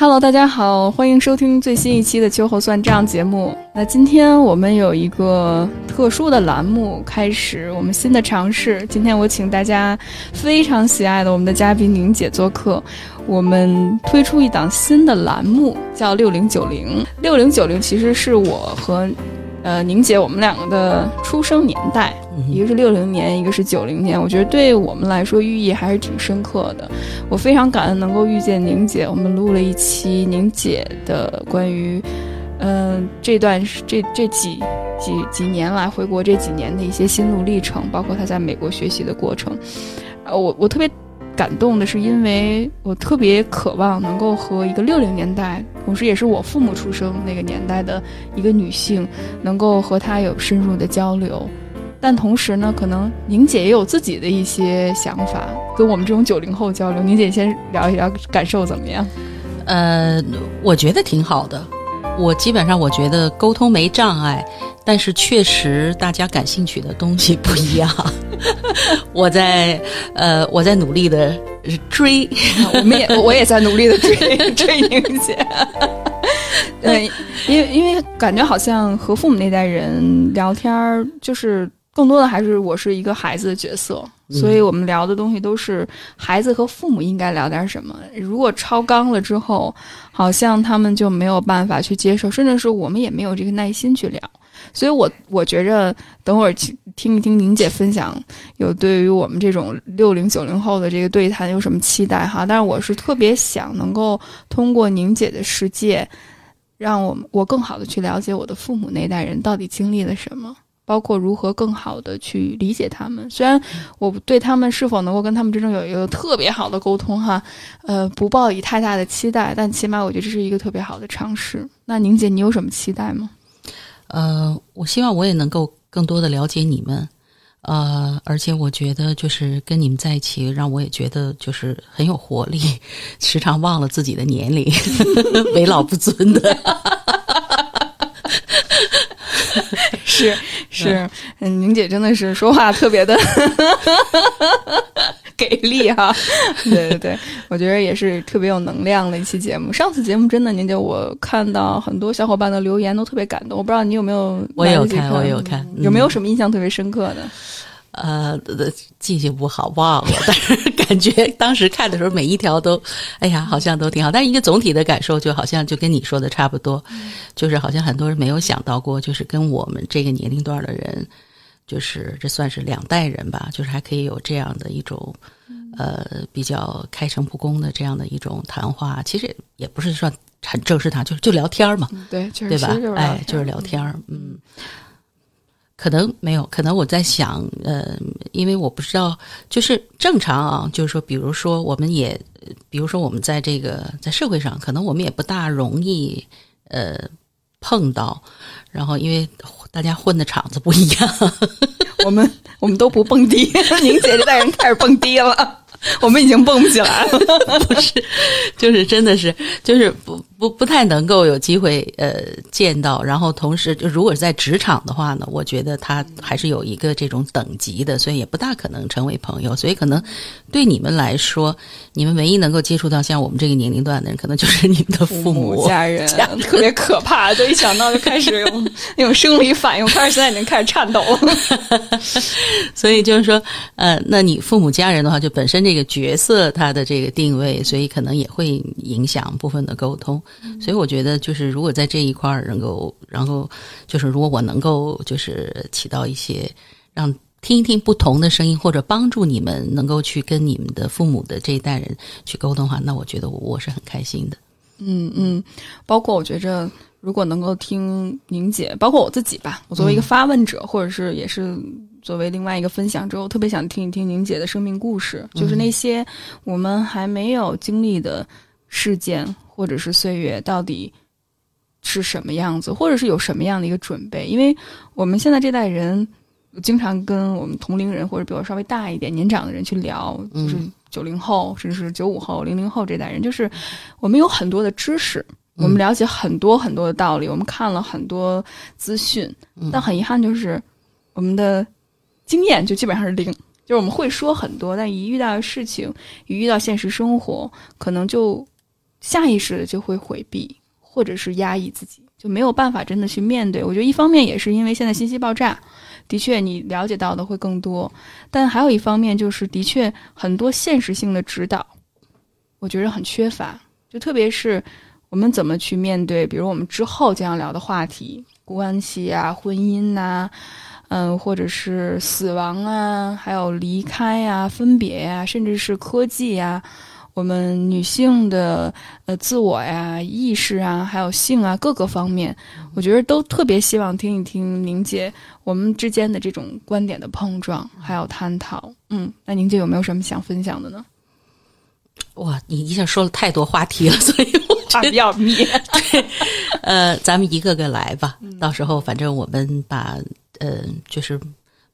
Hello，大家好，欢迎收听最新一期的《秋后算账》节目。那今天我们有一个特殊的栏目开始，我们新的尝试。今天我请大家非常喜爱的我们的嘉宾宁姐做客，我们推出一档新的栏目，叫“六零九零”。六零九零其实是我和呃宁姐我们两个的出生年代。一个是六零年，一个是九零年，我觉得对我们来说寓意还是挺深刻的。我非常感恩能够遇见宁姐，我们录了一期宁姐的关于，嗯，这段这这几几几年来回国这几年的一些心路历程，包括她在美国学习的过程。呃，我我特别感动的是，因为我特别渴望能够和一个六零年代，同时也是我父母出生那个年代的一个女性，能够和她有深入的交流。但同时呢，可能宁姐也有自己的一些想法，跟我们这种九零后交流。宁姐先聊一聊感受怎么样？呃，我觉得挺好的。我基本上我觉得沟通没障碍，但是确实大家感兴趣的东西不一样。我在呃，我在努力的追，我们也我也在努力的追 追宁姐。对，因为因为感觉好像和父母那代人聊天儿就是。更多的还是我是一个孩子的角色，所以我们聊的东西都是孩子和父母应该聊点什么。如果超纲了之后，好像他们就没有办法去接受，甚至是我们也没有这个耐心去聊。所以，我我觉着等会儿听一听宁姐分享，有对于我们这种六零九零后的这个对谈有什么期待哈？但是我是特别想能够通过宁姐的世界，让我们我更好的去了解我的父母那代人到底经历了什么。包括如何更好的去理解他们，虽然我对他们是否能够跟他们真正有一个特别好的沟通哈，呃，不抱以太大的期待，但起码我觉得这是一个特别好的尝试。那宁姐，你有什么期待吗？呃，我希望我也能够更多的了解你们，呃，而且我觉得就是跟你们在一起，让我也觉得就是很有活力，时常忘了自己的年龄，为老不尊的。是是，嗯，宁姐真的是说话特别的 给力哈，对对对，我觉得也是特别有能量的一期节目。上次节目真的，宁姐我看到很多小伙伴的留言都特别感动，我不知道你有没有？我有看，我有看，有没有什么印象特别深刻的？呃，记性不好，忘了。但是感觉当时看的时候，每一条都，哎呀，好像都挺好。但是一个总体的感受，就好像就跟你说的差不多，就是好像很多人没有想到过，就是跟我们这个年龄段的人，就是这算是两代人吧，就是还可以有这样的一种，呃，比较开诚布公的这样的一种谈话。其实也不是说很正式谈，就是就聊天嘛，对，对吧？哎，就是聊天，嗯。可能没有，可能我在想，呃，因为我不知道，就是正常啊，就是说，比如说，我们也，比如说，我们在这个在社会上，可能我们也不大容易，呃，碰到，然后因为大家混的场子不一样，我们我们都不蹦迪，宁姐这代人开始蹦迪了。我们已经蹦不起来了，不是，就是真的是，就是不不不太能够有机会呃见到，然后同时，就如果是在职场的话呢，我觉得他还是有一个这种等级的，所以也不大可能成为朋友，所以可能对你们来说，你们唯一能够接触到像我们这个年龄段的人，可能就是你们的父母家人，特别可怕，就一想到就开始有那种生理反应，开始现在已经开始颤抖了，所以就是说，呃，那你父母家人的话，就本身。这个角色他的这个定位，所以可能也会影响部分的沟通。所以我觉得，就是如果在这一块儿能够，然后就是如果我能够就是起到一些让听一听不同的声音，或者帮助你们能够去跟你们的父母的这一代人去沟通的话，那我觉得我是很开心的。嗯嗯，包括我觉着，如果能够听宁姐，包括我自己吧，我作为一个发问者，或者是也是。作为另外一个分享之后，特别想听一听宁姐的生命故事，就是那些我们还没有经历的事件或者是岁月，到底是什么样子，或者是有什么样的一个准备？因为我们现在这代人经常跟我们同龄人或者比我稍微大一点、年长的人去聊，就是九零后甚至是九五后、零零后这代人，就是我们有很多的知识，我们了解很多很多的道理，我们看了很多资讯，但很遗憾就是我们的。经验就基本上是零，就是我们会说很多，但一遇到事情，一遇到现实生活，可能就下意识的就会回避或者是压抑自己，就没有办法真的去面对。我觉得一方面也是因为现在信息爆炸，的确你了解到的会更多，但还有一方面就是的确很多现实性的指导，我觉得很缺乏。就特别是我们怎么去面对，比如我们之后将要聊的话题，关系啊、婚姻呐，嗯，或者是死亡啊，还有离开呀、分别呀，甚至是科技呀。我们女性的呃自我呀、意识啊，还有性啊各个方面，我觉得都特别希望听一听宁姐我们之间的这种观点的碰撞还有探讨。嗯，那宁姐有没有什么想分享的呢？哇，你一下说了太多话题了，所以我觉得 要灭。对，呃，咱们一个个来吧。到时候反正我们把呃，就是。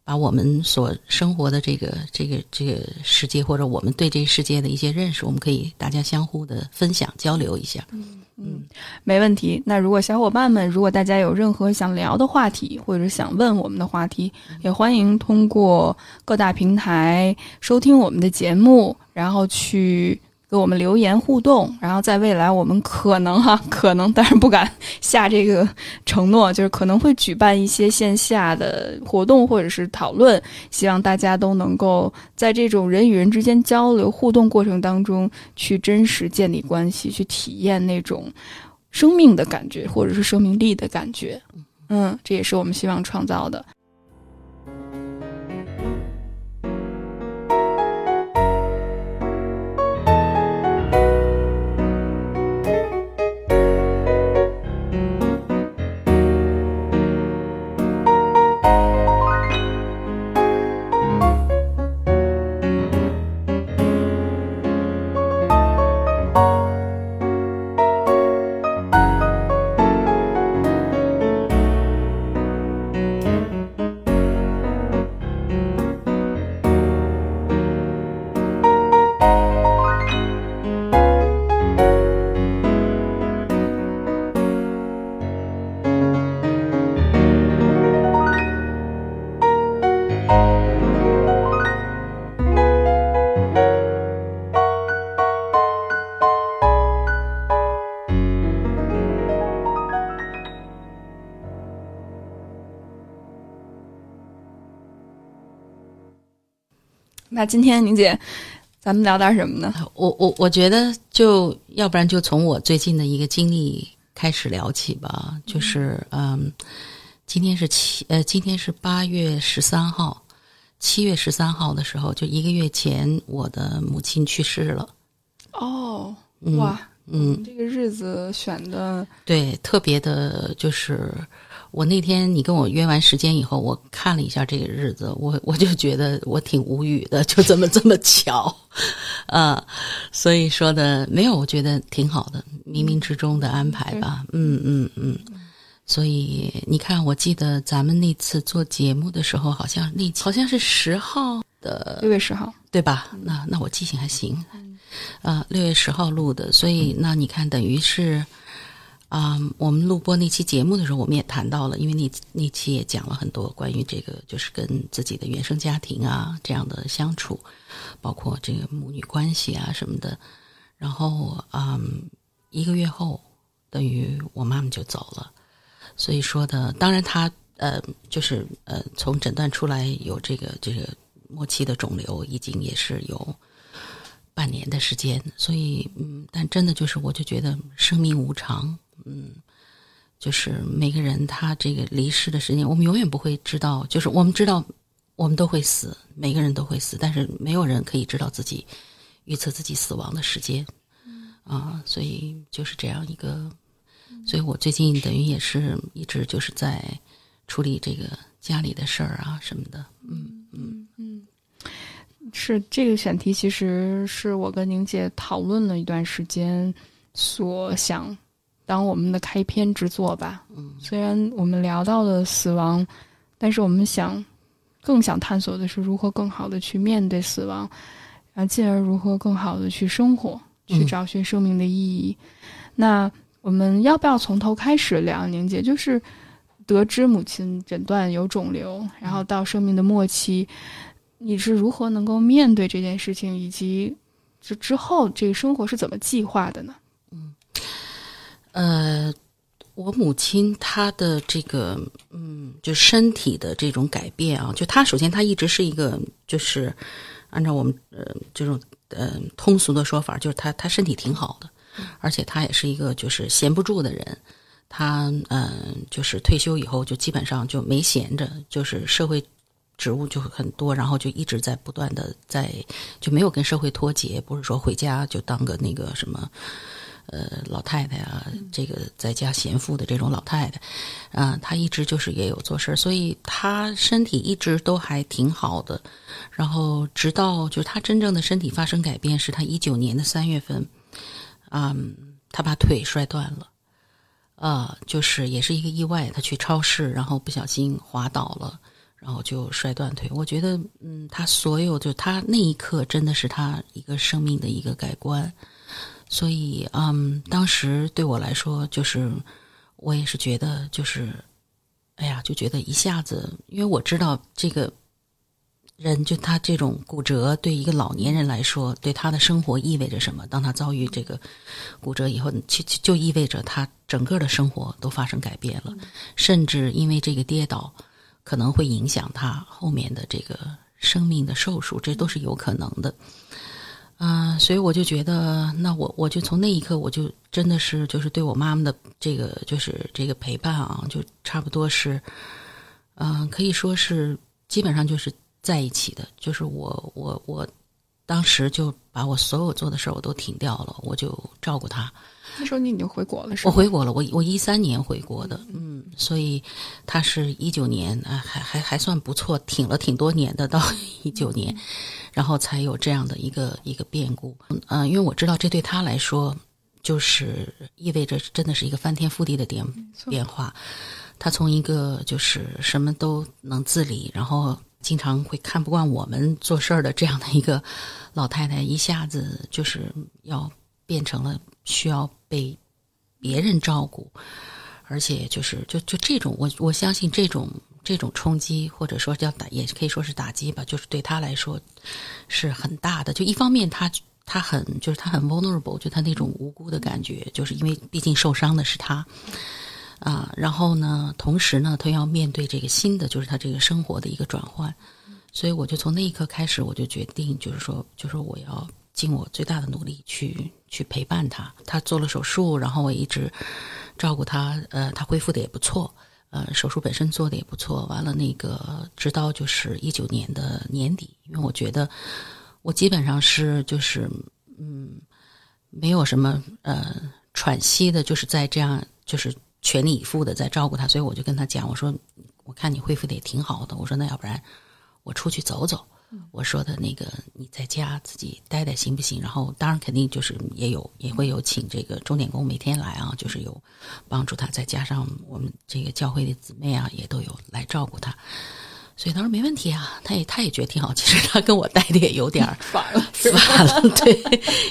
把我们所生活的这个这个这个世界，或者我们对这个世界的一些认识，我们可以大家相互的分享交流一下。嗯嗯，没问题。那如果小伙伴们，如果大家有任何想聊的话题，或者想问我们的话题，也欢迎通过各大平台收听我们的节目，然后去。给我们留言互动，然后在未来我们可能哈可能，但是不敢下这个承诺，就是可能会举办一些线下的活动或者是讨论，希望大家都能够在这种人与人之间交流互动过程当中，去真实建立关系，去体验那种生命的感觉或者是生命力的感觉。嗯，这也是我们希望创造的。那今天宁姐，咱们聊点什么呢？我我我觉得，就要不然就从我最近的一个经历开始聊起吧。就是嗯，今天是七呃，今天是八月十三号，七月十三号的时候，就一个月前，我的母亲去世了。哦，哇，嗯，这个日子选的对，特别的，就是。我那天你跟我约完时间以后，我看了一下这个日子，我我就觉得我挺无语的，就这么这么巧，啊，所以说的没有，我觉得挺好的，冥冥之中的安排吧，嗯嗯嗯，所以你看，我记得咱们那次做节目的时候，好像那好像是十号的六月十号，对吧？那那我记性还行，啊，六月十号录的，所以那你看，等于是。啊，我们录播那期节目的时候，我们也谈到了，因为那那期也讲了很多关于这个，就是跟自己的原生家庭啊这样的相处，包括这个母女关系啊什么的。然后，嗯，一个月后，等于我妈妈就走了。所以说的，当然她呃，就是呃，从诊断出来有这个这个末期的肿瘤，已经也是有。半年的时间，所以嗯，但真的就是，我就觉得生命无常，嗯，就是每个人他这个离世的时间，我们永远不会知道，就是我们知道我们都会死，每个人都会死，但是没有人可以知道自己预测自己死亡的时间，啊，所以就是这样一个，所以我最近等于也是一直就是在处理这个家里的事儿啊什么的，嗯嗯嗯。是这个选题，其实是我跟宁姐讨论了一段时间，所想当我们的开篇之作吧。嗯，虽然我们聊到了死亡，但是我们想更想探索的是如何更好的去面对死亡，然后进而如何更好的去生活，去找寻生命的意义。那我们要不要从头开始聊？宁姐就是得知母亲诊断有肿瘤，然后到生命的末期。你是如何能够面对这件事情，以及之之后这个生活是怎么计划的呢？呃，我母亲她的这个嗯，就身体的这种改变啊，就她首先她一直是一个就是按照我们呃这种呃通俗的说法，就是她她身体挺好的，而且她也是一个就是闲不住的人。她嗯，就是退休以后就基本上就没闲着，就是社会职务就很多，然后就一直在不断的在就没有跟社会脱节，不是说回家就当个那个什么。呃，老太太啊，这个在家闲赋的这种老太太，啊，她一直就是也有做事，所以她身体一直都还挺好的。然后直到就是她真正的身体发生改变，是她一九年的三月份，嗯，她把腿摔断了，啊，就是也是一个意外，她去超市，然后不小心滑倒了，然后就摔断腿。我觉得，嗯，她所有就她那一刻真的是她一个生命的一个改观。所以，嗯，当时对我来说，就是我也是觉得，就是，哎呀，就觉得一下子，因为我知道这个人，就他这种骨折，对一个老年人来说，对他的生活意味着什么？当他遭遇这个骨折以后，就就意味着他整个的生活都发生改变了，甚至因为这个跌倒，可能会影响他后面的这个生命的寿数，这都是有可能的。嗯，所以我就觉得，那我我就从那一刻，我就真的是就是对我妈妈的这个就是这个陪伴啊，就差不多是，嗯，可以说是基本上就是在一起的，就是我我我当时就把我所有做的事儿我都停掉了，我就照顾他。那时候你已经回国了，是吗？我回国了，我我一三年回国的，嗯，所以他是一九年啊，还还还算不错，挺了挺多年的，到一九年。然后才有这样的一个一个变故，嗯，因为我知道这对他来说，就是意味着真的是一个翻天覆地的变变化。他从一个就是什么都能自理，然后经常会看不惯我们做事儿的这样的一个老太太，一下子就是要变成了需要被别人照顾，而且就是就就这种，我我相信这种。这种冲击，或者说叫打，也可以说是打击吧，就是对他来说是很大的。就一方面，他他很就是他很 vulnerable，就他那种无辜的感觉，就是因为毕竟受伤的是他啊。然后呢，同时呢，他要面对这个新的，就是他这个生活的一个转换。所以，我就从那一刻开始，我就决定，就是说，就是我要尽我最大的努力去去陪伴他。他做了手术，然后我一直照顾他，呃，他恢复的也不错。呃，手术本身做的也不错。完了，那个直到就是一九年的年底，因为我觉得我基本上是就是嗯，没有什么呃喘息的，就是在这样就是全力以赴的在照顾他，所以我就跟他讲，我说我看你恢复的也挺好的，我说那要不然我出去走走。我说的那个，你在家自己待待行不行？然后当然肯定就是也有也会有请这个钟点工每天来啊，就是有帮助他，再加上我们这个教会的姊妹啊，也都有来照顾他。所以他说没问题啊，他也他也觉得挺好。其实他跟我待的也有点 烦了，烦了，对，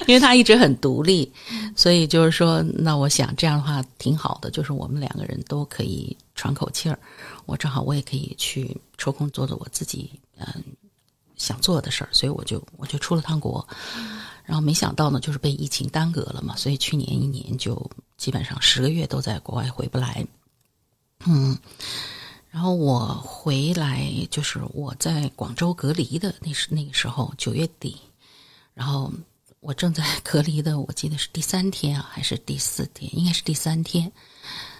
因为他一直很独立，所以就是说，那我想这样的话挺好的，就是我们两个人都可以喘口气儿。我正好我也可以去抽空做做我自己，嗯。想做的事儿，所以我就我就出了趟国，然后没想到呢，就是被疫情耽搁了嘛，所以去年一年就基本上十个月都在国外回不来。嗯，然后我回来就是我在广州隔离的那时那个时候九月底，然后我正在 隔离的，我记得是第三天啊还是第四天，应该是第三天，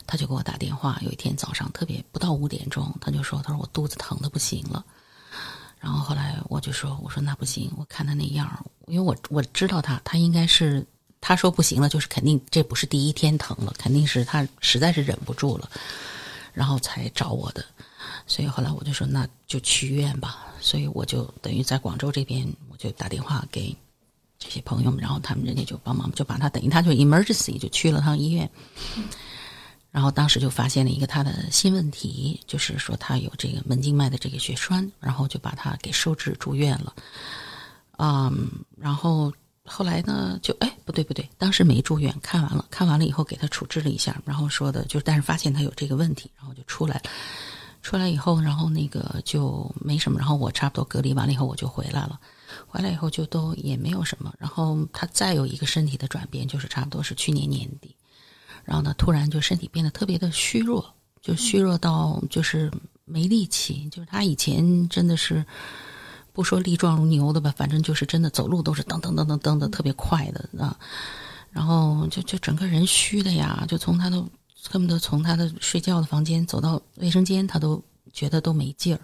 他就给我打电话，有一天早上特别不到五点钟，他就说他说我肚子疼的不行了。然后后来我就说：“我说那不行，我看他那样因为我我知道他，他应该是他说不行了，就是肯定这不是第一天疼了，肯定是他实在是忍不住了，然后才找我的。所以后来我就说那就去医院吧。所以我就等于在广州这边，我就打电话给这些朋友们，然后他们人家就帮忙，就把他等于他就 emergency 就去了趟医院。”然后当时就发现了一个他的新问题，就是说他有这个门静脉的这个血栓，然后就把他给收治住院了。嗯，然后后来呢，就哎不对不对，当时没住院，看完了，看完了以后给他处置了一下，然后说的就，但是发现他有这个问题，然后就出来了。出来以后，然后那个就没什么，然后我差不多隔离完了以后我就回来了，回来以后就都也没有什么。然后他再有一个身体的转变，就是差不多是去年年底。然后呢，突然就身体变得特别的虚弱，就虚弱到就是没力气。就是他以前真的是不说力壮如牛的吧，反正就是真的走路都是噔噔噔噔噔的特别快的啊。然后就就整个人虚的呀，就从他的恨不得从他的睡觉的房间走到卫生间，他都觉得都没劲儿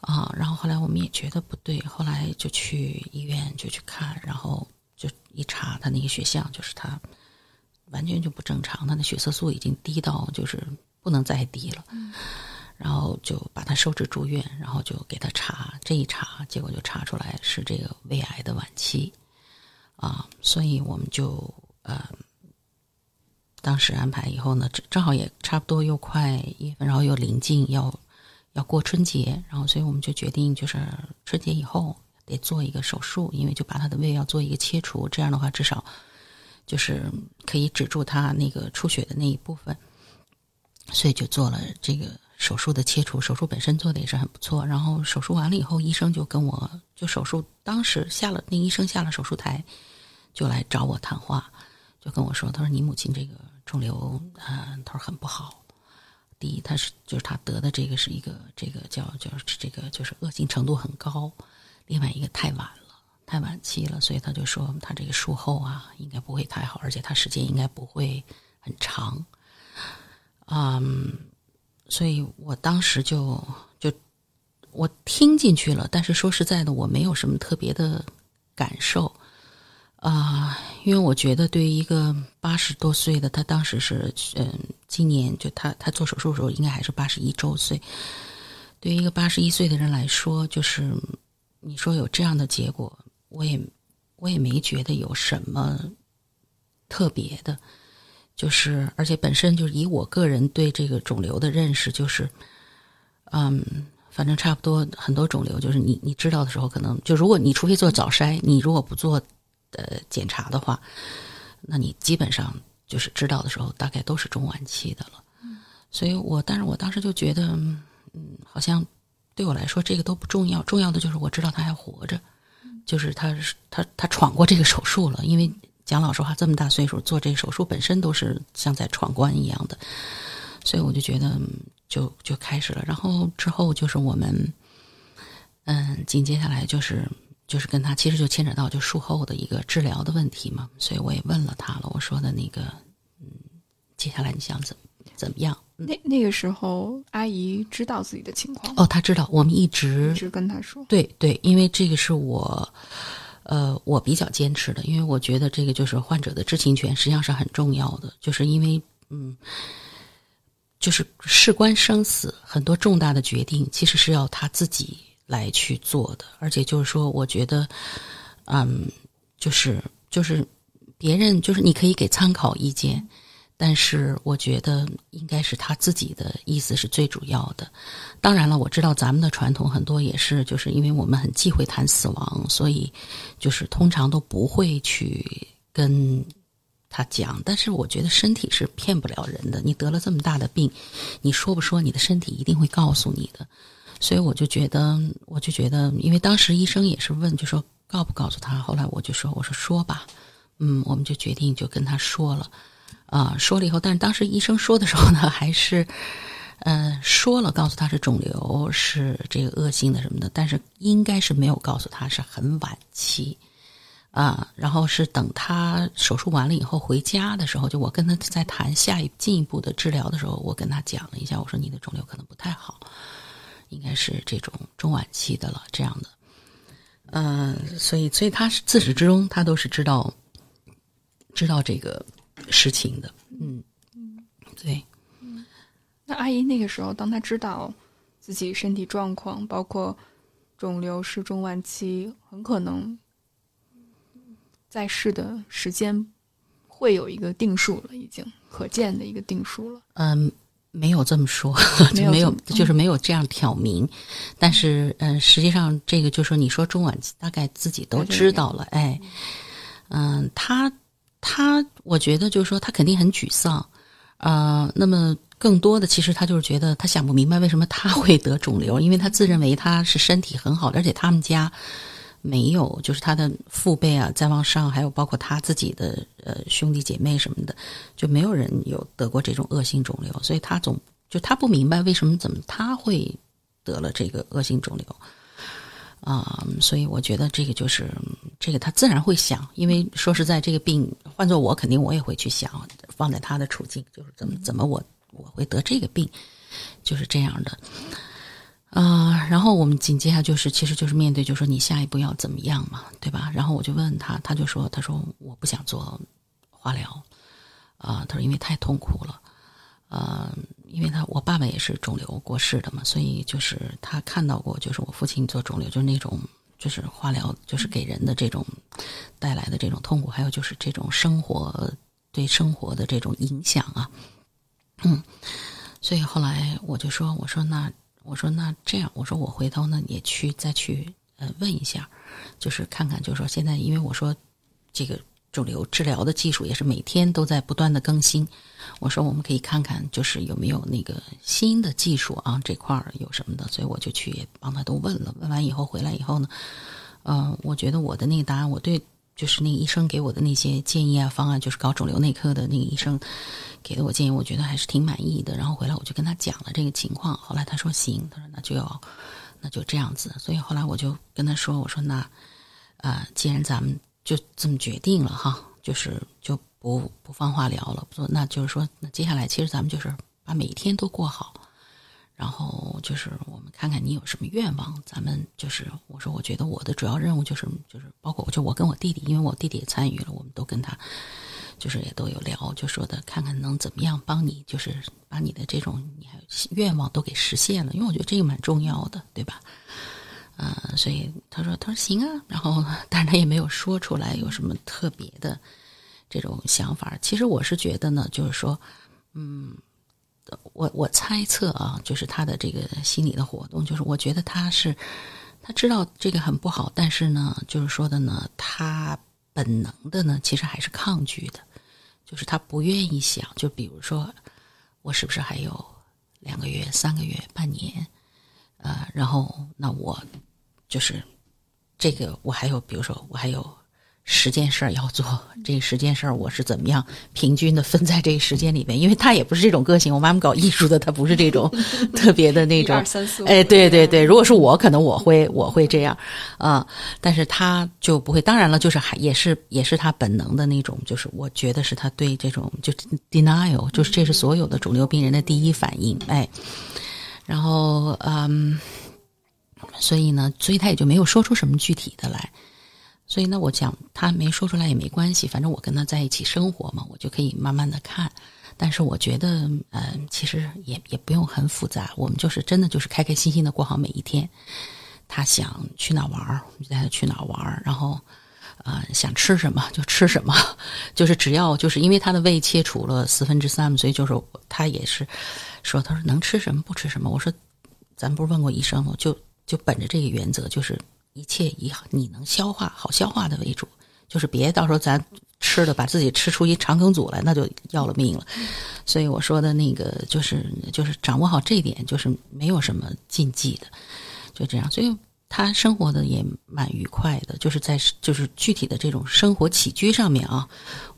啊。然后后来我们也觉得不对，后来就去医院就去看，然后就一查他那个血象，就是他完全就不正常，他的血色素已经低到就是不能再低了。然后就把他收治住院，然后就给他查，这一查结果就查出来是这个胃癌的晚期。啊，所以我们就呃，当时安排以后呢，正正好也差不多又快一月份，然后又临近要要过春节，然后所以我们就决定就是春节以后得做一个手术，因为就把他的胃要做一个切除，这样的话至少就是可以止住他那个出血的那一部分，所以就做了这个手术的切除。手术本身做的也是很不错，然后手术完了以后，医生就跟我就手术当时下了那医生下了手术台。就来找我谈话，就跟我说：“他说你母亲这个肿瘤，嗯，他说很不好。第一，他是就是他得的这个是一个这个叫叫这个就是恶性程度很高。另外一个太晚了，太晚期了，所以他就说他这个术后啊应该不会太好，而且他时间应该不会很长。嗯，所以我当时就就我听进去了，但是说实在的，我没有什么特别的感受。”啊，因为我觉得对于一个八十多岁的，他当时是，嗯，今年就他他做手术的时候应该还是八十一周岁。对于一个八十一岁的人来说，就是你说有这样的结果，我也我也没觉得有什么特别的。就是而且本身就是以我个人对这个肿瘤的认识，就是，嗯，反正差不多很多肿瘤，就是你你知道的时候，可能就如果你除非做早筛，你如果不做。呃检查的话，那你基本上就是知道的时候，大概都是中晚期的了。所以我，但是我当时就觉得，嗯，好像对我来说这个都不重要，重要的就是我知道他还活着，就是他他他闯过这个手术了。因为讲老实话，这么大岁数做这个手术本身都是像在闯关一样的，所以我就觉得就就开始了。然后之后就是我们，嗯，紧接下来就是。就是跟他其实就牵扯到就术后的一个治疗的问题嘛，所以我也问了他了。我说的那个，嗯，接下来你想怎怎么样？那那个时候阿姨知道自己的情况哦，她知道。我们一直一直跟她说，对对，因为这个是我，呃，我比较坚持的，因为我觉得这个就是患者的知情权实际上是很重要的，就是因为嗯，就是事关生死，很多重大的决定其实是要他自己。来去做的，而且就是说，我觉得，嗯，就是就是别人就是你可以给参考意见，但是我觉得应该是他自己的意思是最主要的。当然了，我知道咱们的传统很多也是，就是因为我们很忌讳谈死亡，所以就是通常都不会去跟他讲。但是我觉得身体是骗不了人的，你得了这么大的病，你说不说，你的身体一定会告诉你的。所以我就觉得，我就觉得，因为当时医生也是问，就说告不告诉他。后来我就说，我说说吧，嗯，我们就决定就跟他说了，啊，说了以后，但是当时医生说的时候呢，还是，嗯，说了，告诉他是肿瘤，是这个恶性的什么的，但是应该是没有告诉他是很晚期，啊，然后是等他手术完了以后回家的时候，就我跟他在谈下一进一步的治疗的时候，我跟他讲了一下，我说你的肿瘤可能不太好。应该是这种中晚期的了，这样的，嗯，所以，所以他是自始至终，他都是知道，知道这个事情的，嗯嗯，对，嗯，那阿姨那个时候，当她知道自己身体状况，包括肿瘤是中晚期，很可能在世的时间会有一个定数了，已经可见的一个定数了，嗯。没有这么说，就没有，就是没有这样挑明。但是，嗯，实际上这个就是，你说中晚期，大概自己都知道了。哎，嗯，他他，我觉得就是说，他肯定很沮丧。啊，那么更多的，其实他就是觉得他想不明白为什么他会得肿瘤，因为他自认为他是身体很好的，而且他们家，没有，就是他的父辈啊，再往上，还有包括他自己的呃兄弟姐妹什么的，就没有人有得过这种恶性肿瘤，所以他总就他不明白为什么怎么他会得了这个恶性肿瘤啊，所以我觉得这个就是这个他自然会想，因为说实在，这个病换做我肯定我也会去想，放在他的处境，就是怎么怎么我我会得这个病，就是这样的。啊，然后我们紧接下就是，其实就是面对，就说你下一步要怎么样嘛，对吧？然后我就问他，他就说，他说我不想做化疗，啊，他说因为太痛苦了，呃，因为他我爸爸也是肿瘤过世的嘛，所以就是他看到过，就是我父亲做肿瘤，就是那种就是化疗，就是给人的这种带来的这种痛苦，还有就是这种生活对生活的这种影响啊，嗯，所以后来我就说，我说那。我说那这样，我说我回头呢也去再去呃问一下，就是看看，就是说现在因为我说这个肿瘤治疗的技术也是每天都在不断的更新，我说我们可以看看就是有没有那个新的技术啊这块儿有什么的，所以我就去帮他都问了，问完以后回来以后呢，嗯，我觉得我的那个答案我对。就是那个医生给我的那些建议啊方案，就是搞肿瘤内科的那个医生给的我建议，我觉得还是挺满意的。然后回来我就跟他讲了这个情况，后来他说行，他说那就要那就这样子。所以后来我就跟他说，我说那啊，既然咱们就这么决定了哈，就是就不不放化疗了，不那就是说那接下来其实咱们就是把每一天都过好。然后就是我们看看你有什么愿望，咱们就是我说，我觉得我的主要任务就是就是包括就我跟我弟弟，因为我弟弟也参与了，我们都跟他就是也都有聊，就说的看看能怎么样帮你，就是把你的这种你还愿望都给实现了，因为我觉得这个蛮重要的，对吧？嗯，所以他说他说行啊，然后但是他也没有说出来有什么特别的这种想法。其实我是觉得呢，就是说，嗯。我我猜测啊，就是他的这个心理的活动，就是我觉得他是他知道这个很不好，但是呢，就是说的呢，他本能的呢，其实还是抗拒的，就是他不愿意想，就比如说我是不是还有两个月、三个月、半年，呃，然后那我就是这个我还有，比如说我还有。十件事儿要做，这十件事儿我是怎么样平均的分在这个时间里边？因为他也不是这种个性，我妈妈搞艺术的，他不是这种 特别的那种。哎，对对对，如果是我，可能我会我会这样啊，但是他就不会。当然了，就是还也是也是他本能的那种，就是我觉得是他对这种就 denial，就是这是所有的肿瘤病人的第一反应。哎，然后嗯，所以呢，所以他也就没有说出什么具体的来。所以呢，我讲他没说出来也没关系，反正我跟他在一起生活嘛，我就可以慢慢的看。但是我觉得，嗯，其实也也不用很复杂，我们就是真的就是开开心心的过好每一天。他想去哪玩儿，就带他去哪玩儿，然后，呃，想吃什么 就吃什么，就是只要就是因为他的胃切除了四分之三，所以就是他也是说，他说能吃什么不吃什么。我说，咱不是问过医生吗？就就本着这个原则，就是。一切以你能消化好消化的为主，就是别到时候咱吃的把自己吃出一肠梗阻来，那就要了命了。所以我说的那个就是就是掌握好这一点，就是没有什么禁忌的，就这样。所以。他生活的也蛮愉快的，就是在就是具体的这种生活起居上面啊，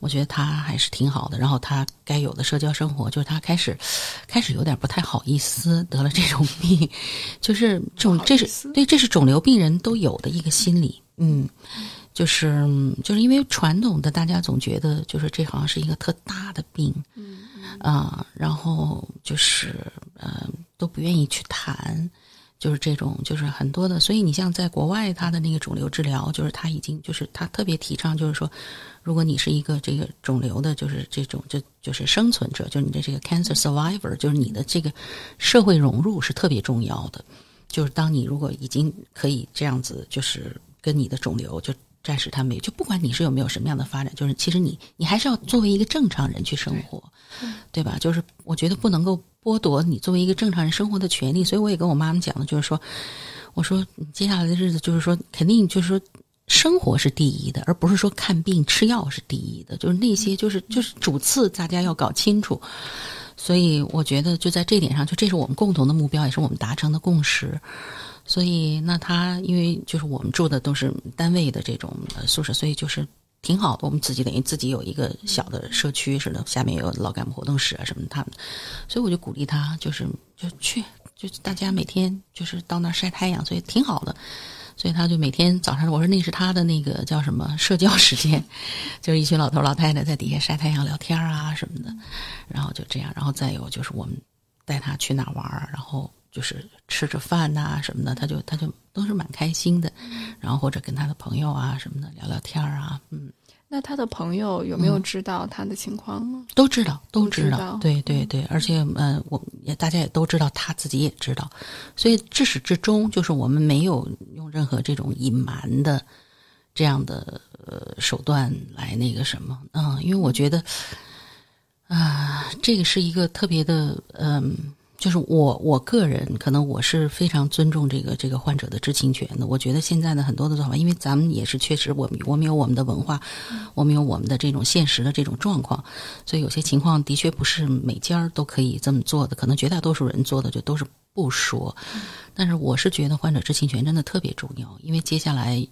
我觉得他还是挺好的。然后他该有的社交生活，就是他开始开始有点不太好意思得了这种病，就是这种这是对这是肿瘤病人都有的一个心理，嗯，就是就是因为传统的大家总觉得就是这好像是一个特大的病，嗯啊，然后就是呃都不愿意去谈。就是这种，就是很多的，所以你像在国外，他的那个肿瘤治疗，就是他已经，就是他特别提倡，就是说，如果你是一个这个肿瘤的，就是这种，就就是生存者，就是你的这个 cancer survivor，就是你的这个社会融入是特别重要的。就是当你如果已经可以这样子，就是跟你的肿瘤就暂时他没有，就不管你是有没有什么样的发展，就是其实你你还是要作为一个正常人去生活，对吧？就是我觉得不能够。剥夺你作为一个正常人生活的权利，所以我也跟我妈妈讲了，就是说，我说你接下来的日子，就是说，肯定就是说，生活是第一的，而不是说看病吃药是第一的，就是那些就是就是主次，大家要搞清楚。所以我觉得就在这点上，就这是我们共同的目标，也是我们达成的共识。所以那他因为就是我们住的都是单位的这种宿舍，所以就是挺好的。我们自己等于自己有一个小的社区似的，下面有老干部活动室啊什么的，他们，所以我就鼓励他，就是就去，就大家每天就是到那儿晒太阳，所以挺好的。所以他就每天早上，我说那是他的那个叫什么社交时间，就是一群老头老太太在底下晒太阳聊天啊什么的，然后就这样，然后再有就是我们带他去哪玩，然后就是吃着饭呐什么的，他就他就都是蛮开心的，然后或者跟他的朋友啊什么的聊聊天啊，嗯。那他的朋友有没有知道他的情况呢？都知道，都知道。对对对，而且嗯，我也大家也都知道，他自己也知道。所以至始至终，就是我们没有用任何这种隐瞒的这样的呃手段来那个什么嗯，因为我觉得啊，这个是一个特别的嗯。就是我我个人可能我是非常尊重这个这个患者的知情权的。我觉得现在的很多的做法，因为咱们也是确实我们我们有我们的文化，我们有我们的这种现实的这种状况，所以有些情况的确不是每家儿都可以这么做的。可能绝大多数人做的就都是不说。但是我是觉得患者知情权真的特别重要，因为接下来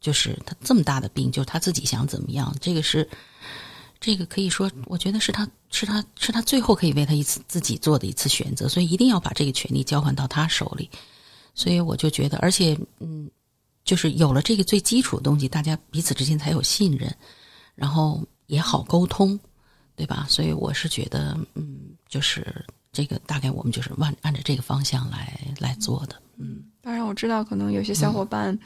就是他这么大的病，就是他自己想怎么样，这个是。这个可以说，我觉得是他是他是他最后可以为他一次自己做的一次选择，所以一定要把这个权利交换到他手里。所以我就觉得，而且嗯，就是有了这个最基础的东西，大家彼此之间才有信任，然后也好沟通，对吧？所以我是觉得，嗯，就是这个大概我们就是按按照这个方向来来做的。嗯，当然我知道，可能有些小伙伴。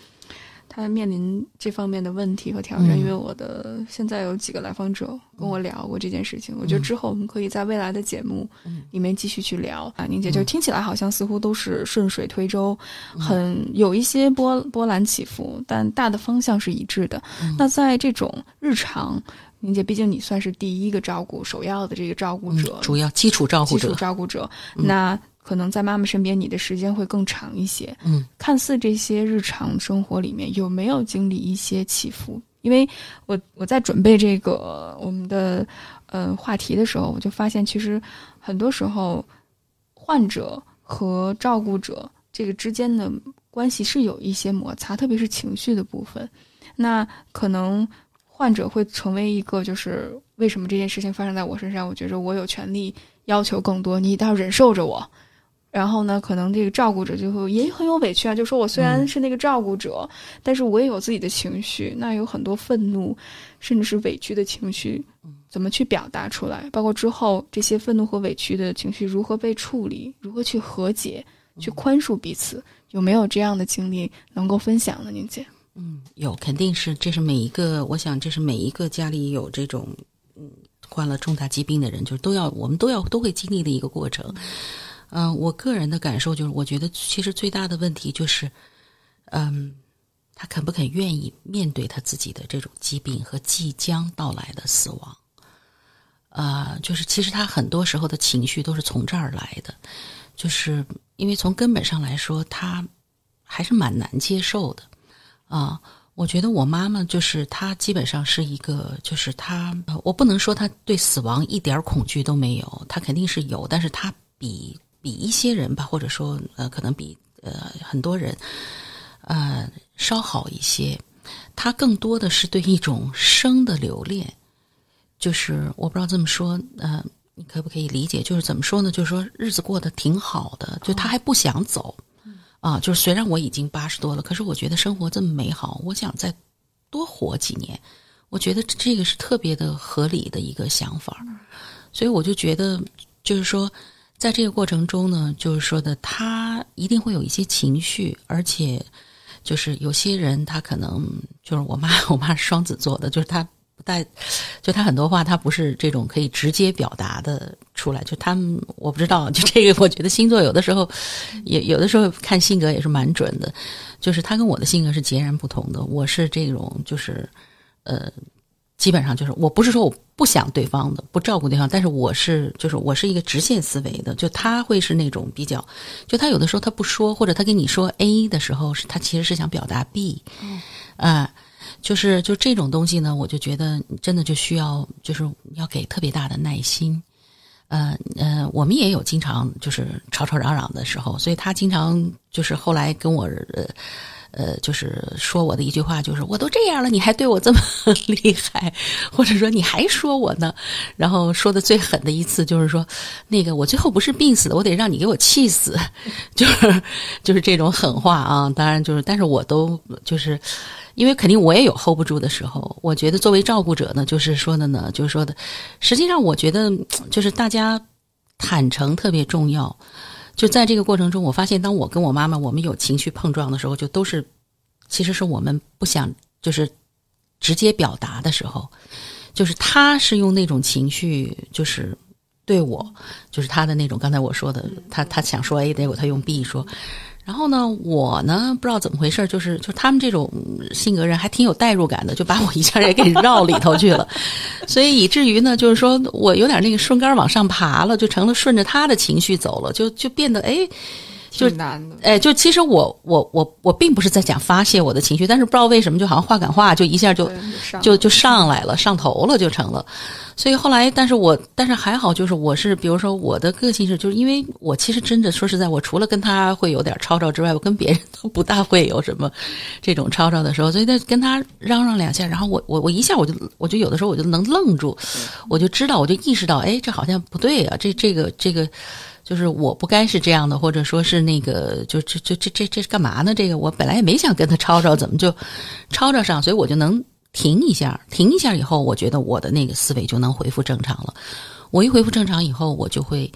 他面临这方面的问题和挑战，因为我的现在有几个来访者跟我聊过这件事情。我觉得之后我们可以在未来的节目里面继续去聊啊。宁姐，就听起来好像似乎都是顺水推舟，很有一些波波澜起伏，但大的方向是一致的。那在这种日常，宁姐，毕竟你算是第一个照顾、首要的这个照顾者，主要基础照顾者，基础照顾者，那。可能在妈妈身边，你的时间会更长一些。嗯，看似这些日常生活里面有没有经历一些起伏？因为我我在准备这个我们的呃话题的时候，我就发现其实很多时候患者和照顾者这个之间的关系是有一些摩擦，特别是情绪的部分。那可能患者会成为一个就是为什么这件事情发生在我身上？我觉着我有权利要求更多，你一定要忍受着我。然后呢，可能这个照顾者就会也很有委屈啊，就说我虽然是那个照顾者，但是我也有自己的情绪，那有很多愤怒，甚至是委屈的情绪，怎么去表达出来？包括之后这些愤怒和委屈的情绪如何被处理，如何去和解，去宽恕彼此，有没有这样的经历能够分享呢？宁姐，嗯，有，肯定是，这是每一个，我想这是每一个家里有这种嗯患了重大疾病的人，就是都要我们都要都会经历的一个过程。嗯，嗯我个人的感受就是，我觉得其实最大的问题就是，嗯，他肯不肯愿意面对他自己的这种疾病和即将到来的死亡。啊，就是其实他很多时候的情绪都是从这儿来的，就是因为从根本上来说，他还是蛮难接受的。啊，我觉得我妈妈就是她，基本上是一个，就是她，我不能说她对死亡一点恐惧都没有，她肯定是有，但是她比。比一些人吧，或者说呃，可能比呃很多人，呃稍好一些。他更多的是对一种生的留恋，就是我不知道这么说，呃，你可不可以理解？就是怎么说呢？就是说日子过得挺好的，就他还不想走啊。就是虽然我已经八十多了，可是我觉得生活这么美好，我想再多活几年。我觉得这个是特别的合理的一个想法，所以我就觉得，就是说。在这个过程中呢，就是说的，他一定会有一些情绪，而且就是有些人他可能就是我妈，我妈是双子座的，就是他不带，就他很多话他不是这种可以直接表达的出来，就他们我不知道，就这个我觉得星座有的时候也有的时候看性格也是蛮准的，就是他跟我的性格是截然不同的，我是这种就是呃。基本上就是，我不是说我不想对方的，不照顾对方，但是我是就是我是一个直线思维的，就他会是那种比较，就他有的时候他不说，或者他跟你说 A 的时候，是他其实是想表达 B，啊，就是就这种东西呢，我就觉得真的就需要就是要给特别大的耐心，呃呃，我们也有经常就是吵吵嚷嚷的时候，所以他经常就是后来跟我呃呃，就是说我的一句话就是我都这样了，你还对我这么 厉害，或者说你还说我呢？然后说的最狠的一次就是说，那个我最后不是病死的，我得让你给我气死，就是 就是这种狠话啊。当然就是，但是我都就是因为肯定我也有 hold 不住的时候。我觉得作为照顾者呢，就是说的呢，就是说的，实际上我觉得就是大家坦诚特别重要。就在这个过程中，我发现，当我跟我妈妈我们有情绪碰撞的时候，就都是，其实是我们不想就是直接表达的时候，就是他是用那种情绪，就是对我，就是他的那种刚才我说的，他他想说 A，结果他用 B 说。然后呢，我呢不知道怎么回事，就是就他们这种性格人还挺有代入感的，就把我一下也给绕里头去了，所以以至于呢，就是说我有点那个顺杆往上爬了，就成了顺着他的情绪走了，就就变得哎。就难的，哎，就其实我我我我并不是在讲发泄我的情绪，但是不知道为什么，就好像话赶话，就一下就就就上来了，上头了，就成了。所以后来，但是我但是还好，就是我是比如说我的个性是，就是因为我其实真的说实在，我除了跟他会有点吵吵之外，我跟别人都不大会有什么这种吵吵的时候。所以在跟他嚷嚷两下，然后我我我一下我就我就有的时候我就能愣住，我就知道我就意识到，哎，这好像不对啊，这这个这个。就是我不该是这样的，或者说是那个，就这这这这这是干嘛呢？这个我本来也没想跟他吵吵，怎么就吵吵上？所以我就能停一下，停一下以后，我觉得我的那个思维就能恢复正常了。我一恢复正常以后，我就会，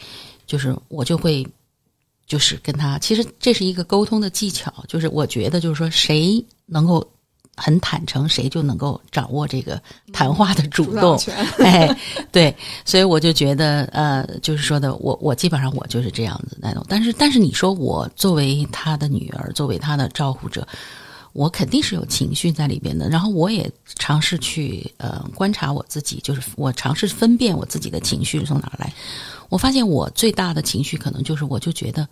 就是我就会，就是跟他，其实这是一个沟通的技巧，就是我觉得就是说谁能够。很坦诚，谁就能够掌握这个谈话的主动？哎，对，所以我就觉得，呃，就是说的，我我基本上我就是这样子那种。但是，但是你说我作为他的女儿，作为他的照顾者，我肯定是有情绪在里边的。然后，我也尝试去呃观察我自己，就是我尝试分辨我自己的情绪从哪来。我发现我最大的情绪可能就是，我就觉得，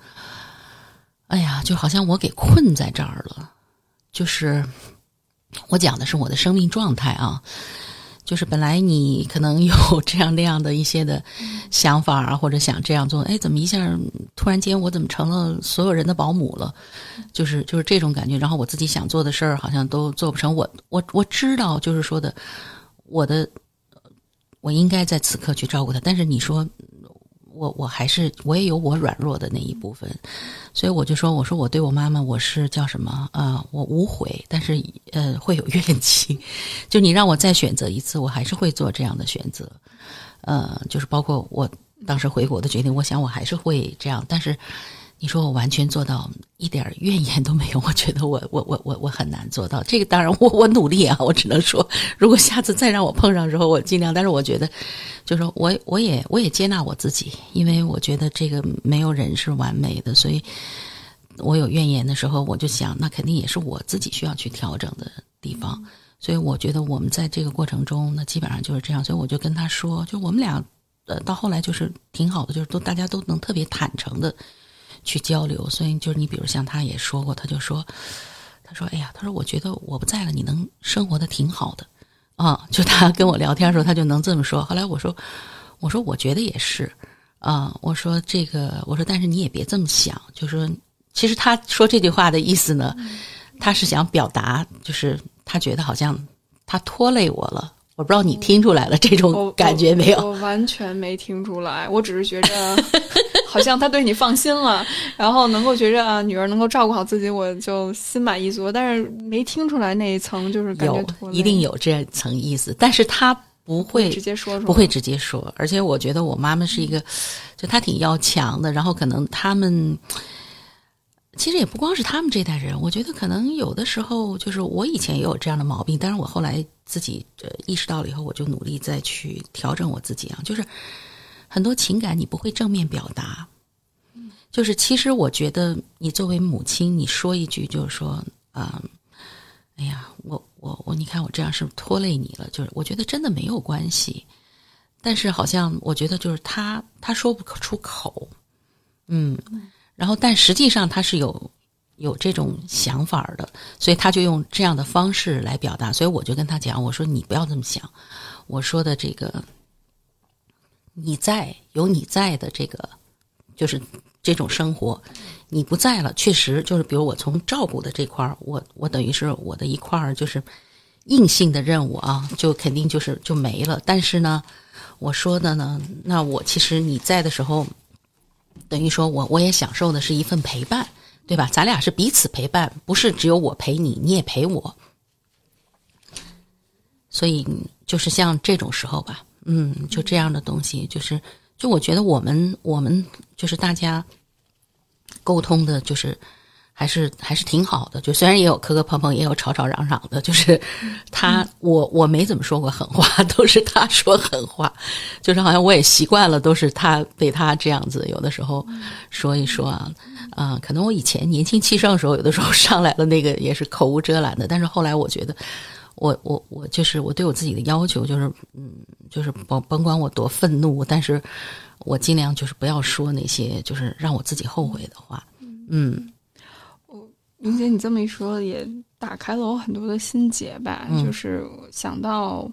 哎呀，就好像我给困在这儿了，就是。我讲的是我的生命状态啊，就是本来你可能有 这样那样的一些的想法啊，或者想这样做，哎，怎么一下突然间我怎么成了所有人的保姆了？就是就是这种感觉。然后我自己想做的事儿好像都做不成。我我我知道，就是说的，我的我应该在此刻去照顾他，但是你说。我我还是我也有我软弱的那一部分，所以我就说，我说我对我妈妈我是叫什么啊？我无悔，但是呃会有怨气。就你让我再选择一次，我还是会做这样的选择。呃，就是包括我当时回国的决定，我想我还是会这样，但是。你说我完全做到一点怨言都没有，我觉得我我我我我很难做到。这个当然我我努力啊，我只能说，如果下次再让我碰上之后，我尽量。但是我觉得，就是说我我也我也接纳我自己，因为我觉得这个没有人是完美的，所以我有怨言的时候，我就想，那肯定也是我自己需要去调整的地方。所以我觉得我们在这个过程中，那基本上就是这样。所以我就跟他说，就我们俩呃到后来就是挺好的，就是都大家都能特别坦诚的。去交流，所以就是你，比如像他也说过，他就说，他说，哎呀，他说，我觉得我不在了，你能生活的挺好的，啊，就他跟我聊天的时候，他就能这么说。后来我说，我说，我觉得也是，啊，我说这个，我说，但是你也别这么想，就说，其实他说这句话的意思呢，他是想表达，就是他觉得好像他拖累我了。我不知道你听出来了这种感觉没有？我完全没听出来，我只是觉着 好像他对你放心了，然后能够觉着啊，女儿能够照顾好自己，我就心满意足。但是没听出来那一层就是感觉有一定有这层意思，但是他不会直接说，不会直接说。而且我觉得我妈妈是一个，就她挺要强的，然后可能他们。其实也不光是他们这代人，我觉得可能有的时候就是我以前也有这样的毛病，但是我后来自己呃意识到了以后，我就努力再去调整我自己啊。就是很多情感你不会正面表达，就是其实我觉得你作为母亲，你说一句就是说啊，哎呀，我我我，你看我这样是不是拖累你了？就是我觉得真的没有关系，但是好像我觉得就是他他说不出口，嗯。然后，但实际上他是有有这种想法的，所以他就用这样的方式来表达。所以我就跟他讲，我说你不要这么想，我说的这个，你在有你在的这个，就是这种生活，你不在了，确实就是，比如我从照顾的这块儿，我我等于是我的一块儿就是硬性的任务啊，就肯定就是就没了。但是呢，我说的呢，那我其实你在的时候，等于说我我也享受的是一份陪伴，对吧？咱俩是彼此陪伴，不是只有我陪你，你也陪我。所以就是像这种时候吧，嗯，就这样的东西，就是就我觉得我们我们就是大家沟通的，就是还是还是挺好的。就虽然也有磕磕碰碰，也有吵吵嚷嚷的，就是他我我没怎么说过狠话，都是他说狠话，就是好像我也习惯了，都是他被他这样子，有的时候说一说啊啊，可能我以前年轻气盛的时候，有的时候 上来了那个也是口无遮拦的，但是后来我觉得。我我我就是我对我自己的要求就是，嗯，就是甭甭管我多愤怒，但是我尽量就是不要说那些就是让我自己后悔的话。嗯，我云姐，你这么一说，也打开了我很多的心结吧。就是想到，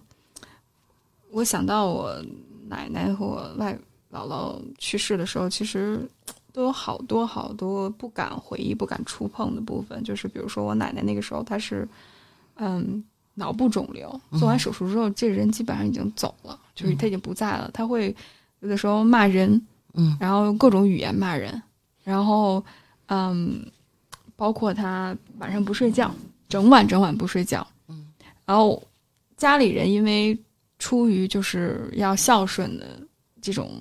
我想到我奶奶和我外姥姥去世的时候，其实都有好多好多不敢回忆、不敢触碰的部分。就是比如说，我奶奶那个时候，她是，嗯。脑部肿瘤做完手术之后，这人基本上已经走了，就是他已经不在了。他会有的时候骂人，嗯，然后各种语言骂人，然后嗯，包括他晚上不睡觉，整晚整晚不睡觉，嗯，然后家里人因为出于就是要孝顺的这种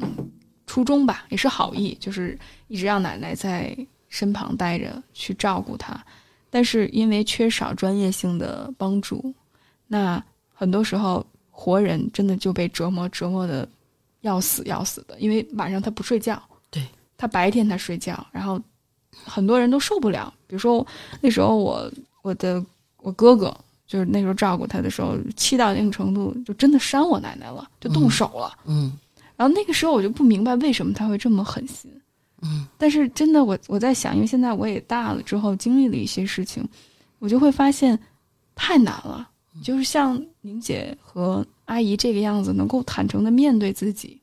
初衷吧，也是好意，就是一直让奶奶在身旁待着去照顾他，但是因为缺少专业性的帮助。那很多时候，活人真的就被折磨折磨的要死要死的，因为晚上他不睡觉，对他白天他睡觉，然后很多人都受不了。比如说那时候我我的我哥哥就是那时候照顾他的时候，气到一定程度，就真的扇我奶奶了，就动手了。嗯，然后那个时候我就不明白为什么他会这么狠心。嗯，但是真的我我在想，因为现在我也大了之后，经历了一些事情，我就会发现太难了。就是像宁姐和阿姨这个样子，能够坦诚的面对自己，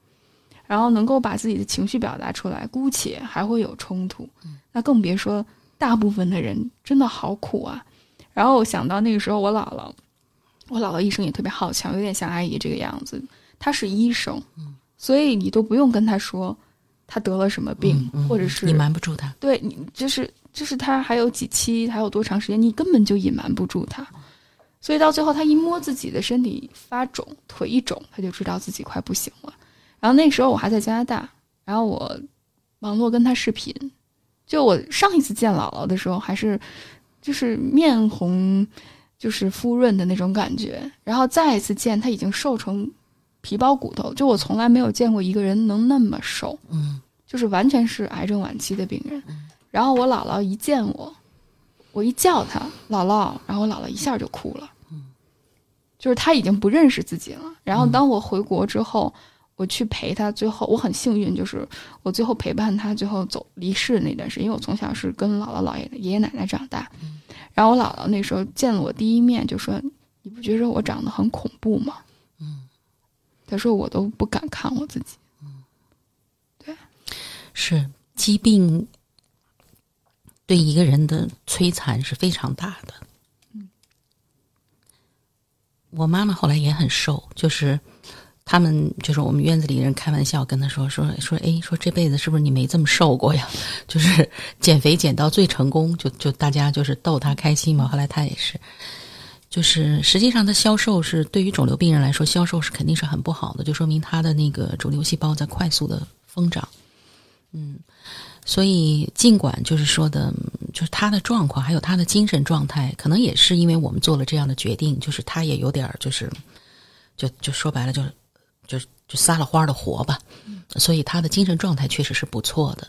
然后能够把自己的情绪表达出来，姑且还会有冲突，那更别说大部分的人真的好苦啊。然后我想到那个时候，我姥姥，我姥姥一生也特别好强，有点像阿姨这个样子。她是医生，所以你都不用跟她说她得了什么病，或者是你瞒不住她。对你，就是就是她还有几期，还有多长时间，你根本就隐瞒不住她。所以到最后，她一摸自己的身体发肿，腿一肿，她就知道自己快不行了。然后那时候我还在加拿大，然后我网络跟她视频。就我上一次见姥姥的时候，还是就是面红，就是肤润的那种感觉。然后再一次见，她已经瘦成皮包骨头。就我从来没有见过一个人能那么瘦，嗯，就是完全是癌症晚期的病人。然后我姥姥一见我。我一叫她姥姥，然后我姥姥一下就哭了，就是她已经不认识自己了。然后当我回国之后，我去陪他，最后我很幸运，就是我最后陪伴他最后走离世那段时间，因为我从小是跟姥姥姥爷爷爷奶奶长大。然后我姥姥那时候见了我第一面就说：“你不觉得我长得很恐怖吗？”嗯，他说我都不敢看我自己。嗯，对，是疾病。对一个人的摧残是非常大的。嗯我妈妈后来也很瘦，就是他们就是我们院子里人开玩笑跟他说说说，哎，说这辈子是不是你没这么瘦过呀？就是减肥减到最成功，就就大家就是逗他开心嘛。后来他也是，就是实际上他消瘦是对于肿瘤病人来说，消瘦是肯定是很不好的，就说明他的那个肿瘤细胞在快速的疯长。嗯。所以，尽管就是说的，就是他的状况，还有他的精神状态，可能也是因为我们做了这样的决定，就是他也有点，就是，就就说白了，就是，就就撒了欢儿的活吧。所以他的精神状态确实是不错的，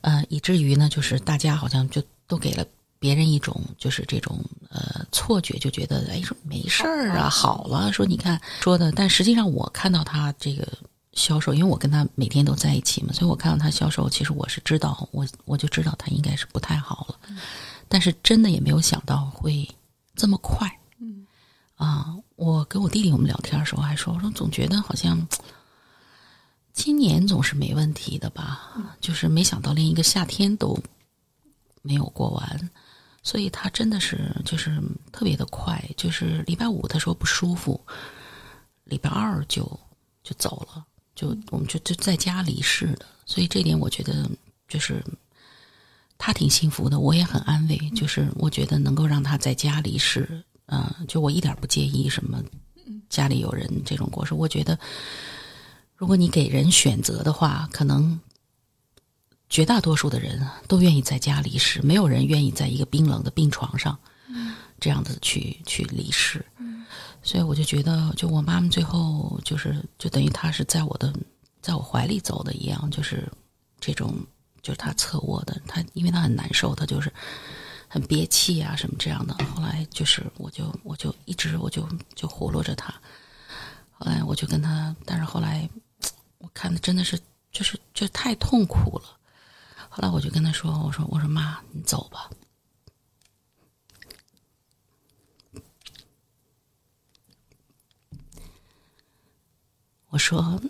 呃，以至于呢，就是大家好像就都给了别人一种就是这种呃错觉，就觉得哎说没事儿啊，好了，说你看说的，但实际上我看到他这个。销售，因为我跟他每天都在一起嘛，所以我看到他销售，其实我是知道，我我就知道他应该是不太好了，但是真的也没有想到会这么快。嗯，啊，我跟我弟弟我们聊天的时候还说，我说总觉得好像今年总是没问题的吧？就是没想到连一个夏天都没有过完，所以他真的是就是特别的快。就是礼拜五他说不舒服，礼拜二就就走了，就我们就就在家离世的。所以这点我觉得就是他挺幸福的，我也很安慰。就是我觉得能够让他在家离世，嗯、就我一点不介意什么家里有人这种过世。我觉得，如果你给人选择的话，可能绝大多数的人都愿意在家离世，没有人愿意在一个冰冷的病床上这样子去去离世。所以我就觉得，就我妈妈最后就是就等于她是在我的在我怀里走的一样，就是这种就是她侧卧的，她因为她很难受，她就是很憋气啊什么这样的。后来就是我就我就一直我就就活络着他，后来我就跟他，但是后来我看的真的是就是就太痛苦了。后来我就跟他说：“我说我说妈，你走吧。”我说：“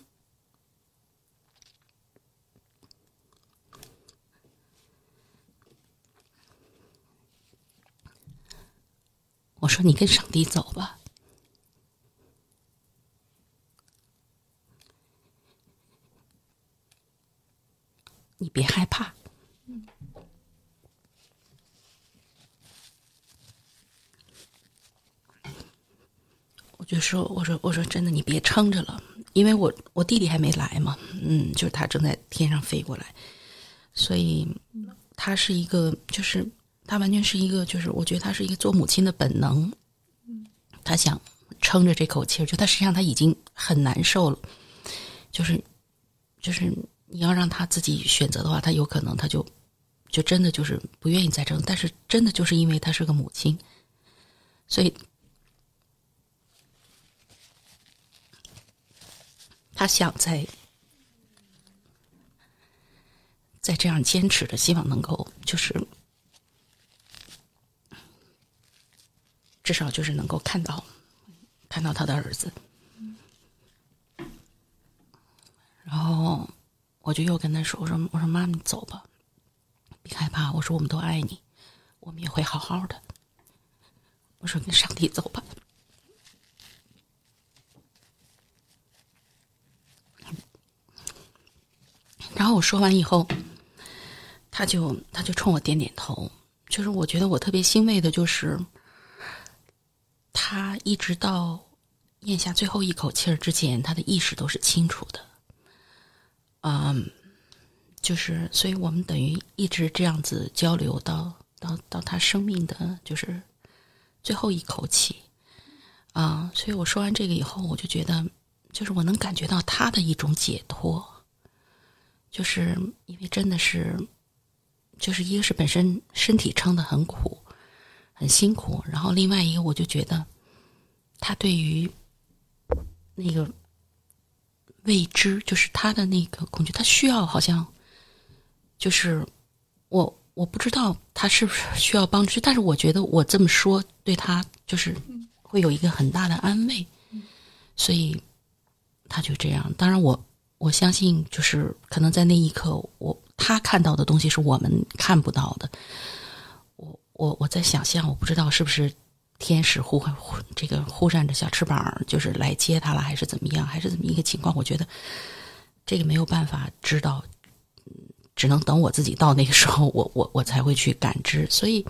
我说你跟上帝走吧。你别害怕。我就说，我说，我说，真的，你别撑着了，因为我我弟弟还没来嘛，嗯，就是他正在天上飞过来，所以他是一个，就是他完全是一个，就是我觉得他是一个做母亲的本能，他想撑着这口气儿，就他实际上他已经很难受了，就是就是你要让他自己选择的话，他有可能他就就真的就是不愿意再争，但是真的就是因为他是个母亲，所以他想在在这样坚持着，希望能够就是至少就是能够看到看到他的儿子，然后我就又跟他说：“我说我说妈，你走吧，别害怕。我说我们都爱你，我们也会好好的。我说跟上帝走吧。”然后我说完以后，他就他就冲我点点头。就是我觉得我特别欣慰的，就是他一直到咽下最后一口气儿之前，他的意识都是清楚的。嗯，就是所以我们等于一直这样子交流到到到他生命的就是最后一口气。啊，所以我说完这个以后，我就觉得，就是我能感觉到他的一种解脱。就是因为真的是，就是一个是本身身体撑得很苦，很辛苦，然后另外一个我就觉得，他对于那个未知，就是他的那个恐惧，他需要好像，就是我我不知道他是不是需要帮助，但是我觉得我这么说对他就是会有一个很大的安慰，所以他就这样。当然我。我相信，就是可能在那一刻，我他看到的东西是我们看不到的。我我在想象，我不知道是不是天使呼唤这个忽闪着小翅膀，就是来接他了，还是怎么样，还是怎么一个情况？我觉得这个没有办法知道，只能等我自己到那个时候，我我我才会去感知。所以，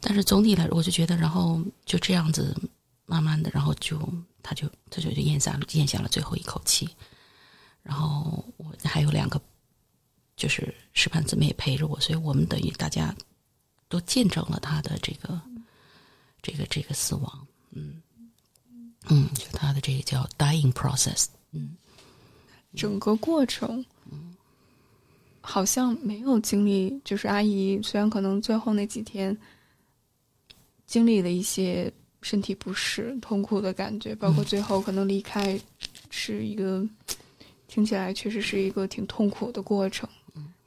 但是总体来，我就觉得，然后就这样子，慢慢的，然后就他就他就就咽下了咽下了最后一口气。然后我还有两个，就是师范姊妹陪着我，所以我们等于大家都见证了他的这个、这个、这个死亡。嗯嗯，就他的这个叫 dying process。嗯，整个过程，好像没有经历，就是阿姨虽然可能最后那几天经历了一些身体不适、痛苦的感觉，包括最后可能离开，是一个。听起来确实是一个挺痛苦的过程，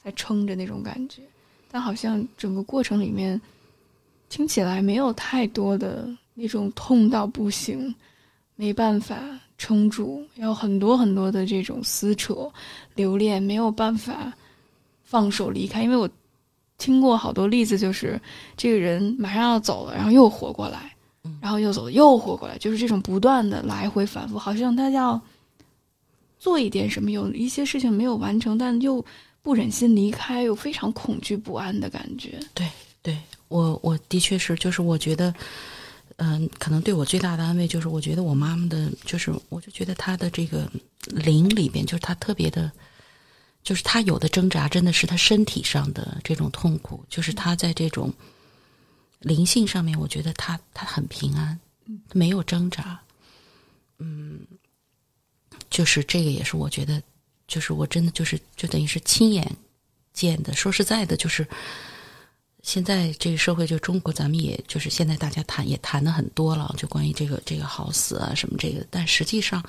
在撑着那种感觉，但好像整个过程里面听起来没有太多的那种痛到不行、没办法撑住，有很多很多的这种撕扯、留恋，没有办法放手离开。因为我听过好多例子，就是这个人马上要走了，然后又活过来，然后又走了，又活过来，就是这种不断的来回反复，好像他要做一点什么，有一些事情没有完成，但又不忍心离开，又非常恐惧不安的感觉。对，对我我的确是，就是我觉得。嗯，可能对我最大的安慰就是，我觉得我妈妈的，就是我就觉得她的这个灵里边，就是她特别的，就是她有的挣扎，真的是她身体上的这种痛苦，就是她在这种灵性上面，我觉得她她很平安，没有挣扎，嗯，就是这个也是我觉得，就是我真的就是就等于是亲眼见的。说实在的，就是。现在这个社会，就中国，咱们也就是现在大家谈也谈的很多了，就关于这个这个好死啊什么这个，但实际上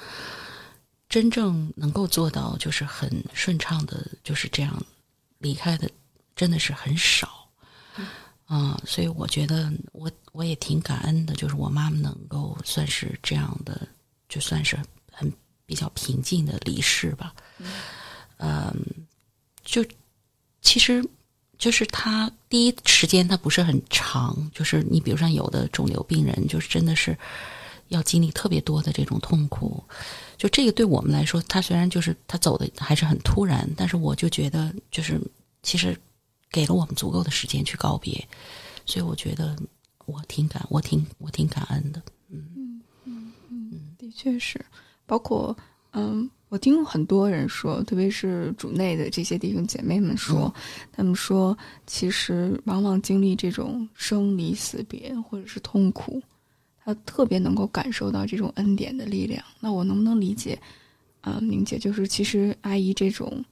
真正能够做到就是很顺畅的，就是这样离开的，真的是很少。啊，所以我觉得我我也挺感恩的，就是我妈妈能够算是这样的，就算是很比较平静的离世吧。嗯，就其实。就是他第一时间他不是很长，就是你比如说有的肿瘤病人，就是真的是要经历特别多的这种痛苦。就这个对我们来说，他虽然就是他走的还是很突然，但是我就觉得就是其实给了我们足够的时间去告别，所以我觉得我挺感我挺我挺感恩的。嗯嗯嗯，的确是，包括嗯。我听很多人说，特别是主内的这些弟兄姐妹们说，他们说，其实往往经历这种生离死别或者是痛苦，他特别能够感受到这种恩典的力量。那我能不能理解？啊，明姐，就是其实阿姨这种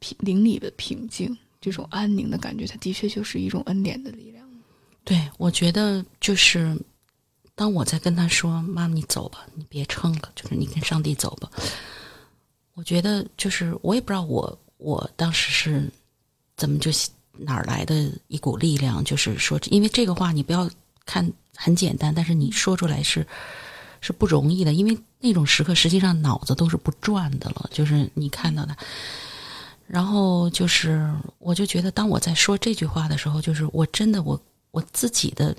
平灵里的平静，这种安宁的感觉，它的确就是一种恩典的力量。对，我觉得就是。当我在跟他说：“妈妈，你走吧，你别撑了，就是你跟上帝走吧。”我觉得就是我也不知道我我当时是怎么就哪儿来的一股力量，就是说，因为这个话你不要看很简单，但是你说出来是是不容易的，因为那种时刻实际上脑子都是不转的了，就是你看到的。然后就是我就觉得，当我在说这句话的时候，就是我真的我我自己的。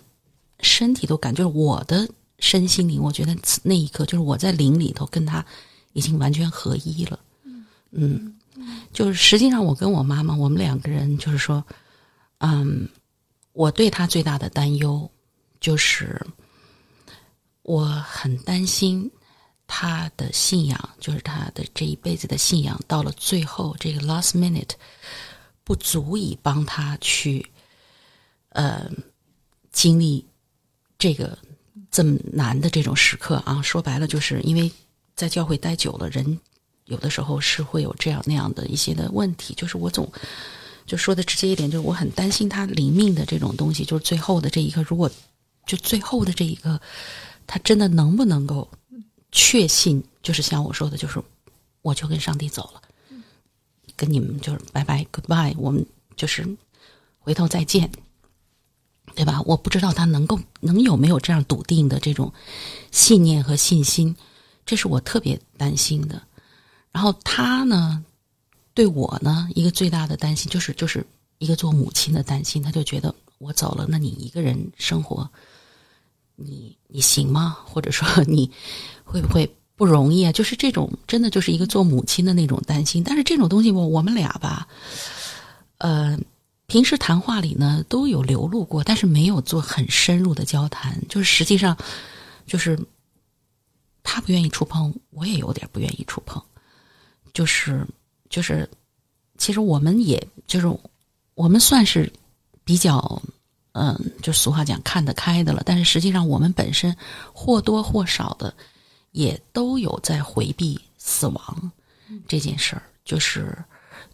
身体都感觉我的身心灵，我觉得那一刻就是我在灵里头跟他已经完全合一了。嗯，就是实际上我跟我妈妈，我们两个人就是说，嗯，我对他最大的担忧就是我很担心他的信仰，就是他的这一辈子的信仰，到了最后这个 last minute 不足以帮他去呃经历。这个这么难的这种时刻啊，说白了就是因为在教会待久了，人有的时候是会有这样那样的一些的问题。就是我总就说的直接一点，就是我很担心他灵命的这种东西，就是最后的这一刻，如果就最后的这一个，他真的能不能够确信，就是像我说的，就是我就跟上帝走了，跟你们就是拜拜 goodbye，我们就是回头再见。对吧？我不知道他能够能有没有这样笃定的这种信念和信心，这是我特别担心的。然后他呢，对我呢，一个最大的担心就是，就是一个做母亲的担心。他就觉得我走了，那你一个人生活，你你行吗？或者说 你会不会不容易啊？就是这种真的就是一个做母亲的那种担心。但是这种东西，我我们俩吧，呃。平时谈话里呢都有流露过，但是没有做很深入的交谈。就是实际上，就是他不愿意触碰，我也有点不愿意触碰。就是就是，其实我们也就是我们算是比较嗯，就俗话讲看得开的了。但是实际上，我们本身或多或少的也都有在回避死亡这件事儿。就是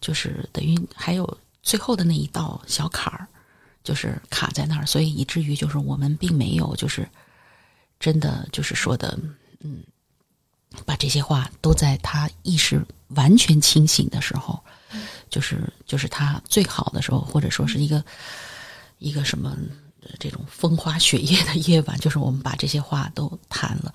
就是等于还有。最后的那一道小坎儿，就是卡在那儿，所以以至于就是我们并没有就是真的就是说的，嗯，把这些话都在他意识完全清醒的时候，就是就是他最好的时候，或者说是一个一个什么这种风花雪月的夜晚，就是我们把这些话都谈了。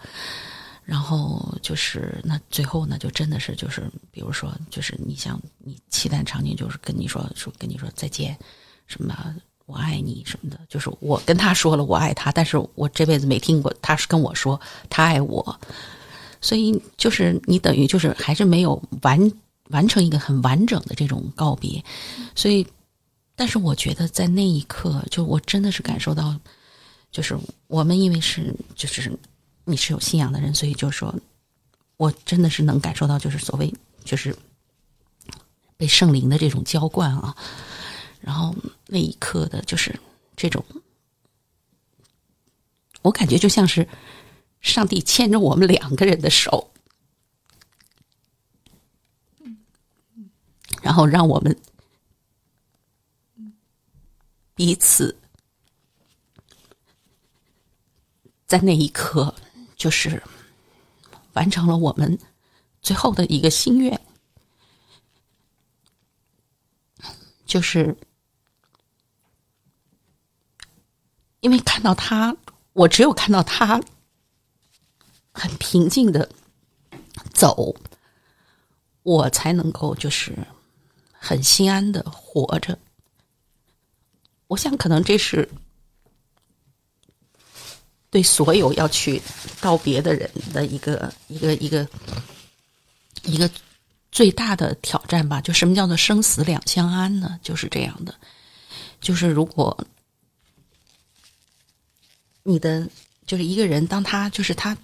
然后就是那最后呢，就真的是就是，比如说就是你像你期待场景，就是跟你说说跟你说再见，什么我爱你什么的，就是我跟他说了我爱他，但是我这辈子没听过他是跟我说他爱我，所以就是你等于就是还是没有完完成一个很完整的这种告别，所以，但是我觉得在那一刻，就我真的是感受到，就是我们因为是就是。你是有信仰的人，所以就是说，我真的是能感受到，就是所谓就是被圣灵的这种浇灌啊，然后那一刻的，就是这种，我感觉就像是上帝牵着我们两个人的手，然后让我们彼此在那一刻。就是完成了我们最后的一个心愿，就是因为看到他，我只有看到他很平静的走，我才能够就是很心安的活着。我想，可能这是。对所有要去告别的人的一个一个一个一个最大的挑战吧，就什么叫做生死两相安呢？就是这样的，就是如果你的就是一个人，当他就是他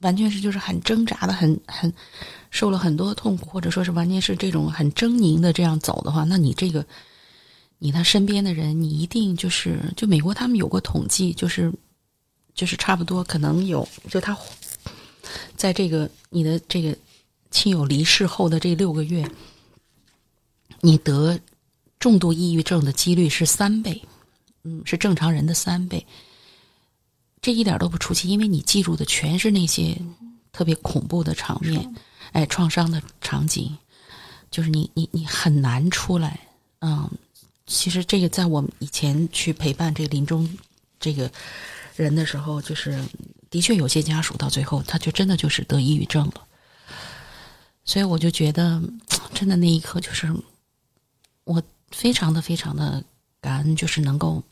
完全是就是很挣扎的，很很受了很多痛苦，或者说是完全是这种很狰狞的这样走的话，那你这个你他身边的人，你一定就是就美国他们有过统计，就是。就是差不多，可能有就他，在这个你的这个亲友离世后的这六个月，你得重度抑郁症的几率是三倍，嗯，是正常人的三倍。这一点都不出奇，因为你记住的全是那些特别恐怖的场面，哎，创伤的场景，就是你你你很难出来。嗯，其实这个在我们以前去陪伴这个临终这个。人的时候，就是的确有些家属到最后，他就真的就是得抑郁症了。所以我就觉得，真的那一刻，就是我非常的非常的感恩，就是能够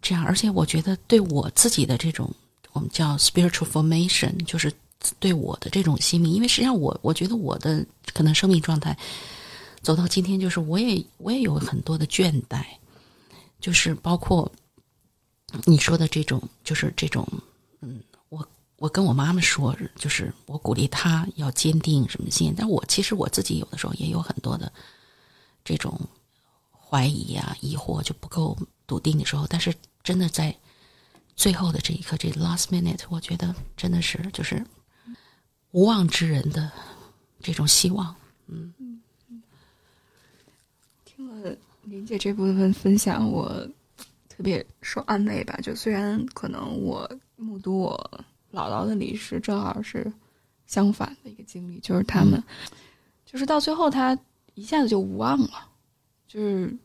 这样。而且我觉得，对我自己的这种我们叫 spiritual formation，就是对我的这种心命，因为实际上我我觉得我的可能生命状态走到今天，就是我也我也有很多的倦怠，就是包括。你说的这种就是这种，嗯，我我跟我妈妈说，就是我鼓励她要坚定什么信念，但我其实我自己有的时候也有很多的这种怀疑啊、疑惑，就不够笃定的时候。但是真的在最后的这一刻，这 last minute，我觉得真的是就是无望之人的这种希望。嗯嗯嗯，听了林姐这部分分享，我。特别受安慰吧，就虽然可能我目睹我姥姥的离世，正好是相反的一个经历，就是他们，就是到最后他一下子就无望了，就是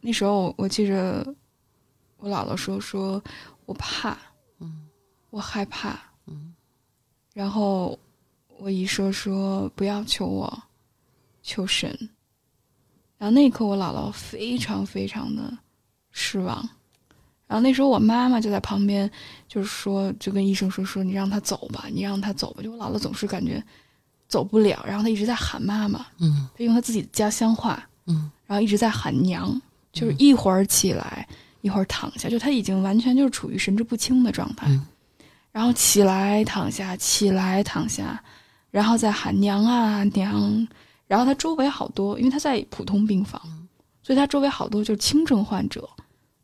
那时候我记着我姥姥说说我怕，嗯，我害怕，嗯，然后我姨说说不要求我，求神，然后那一刻我姥姥非常非常的。失望，然后那时候我妈妈就在旁边，就是说，就跟医生说说，你让他走吧，你让他走吧。就我姥姥总是感觉走不了，然后他一直在喊妈妈，嗯，他用他自己的家乡话，嗯，然后一直在喊娘，就是一会儿起来，一会儿躺下，就他已经完全就是处于神志不清的状态，然后起来躺下，起来躺下，然后再喊娘啊娘，然后他周围好多，因为他在普通病房，所以他周围好多就是轻症患者。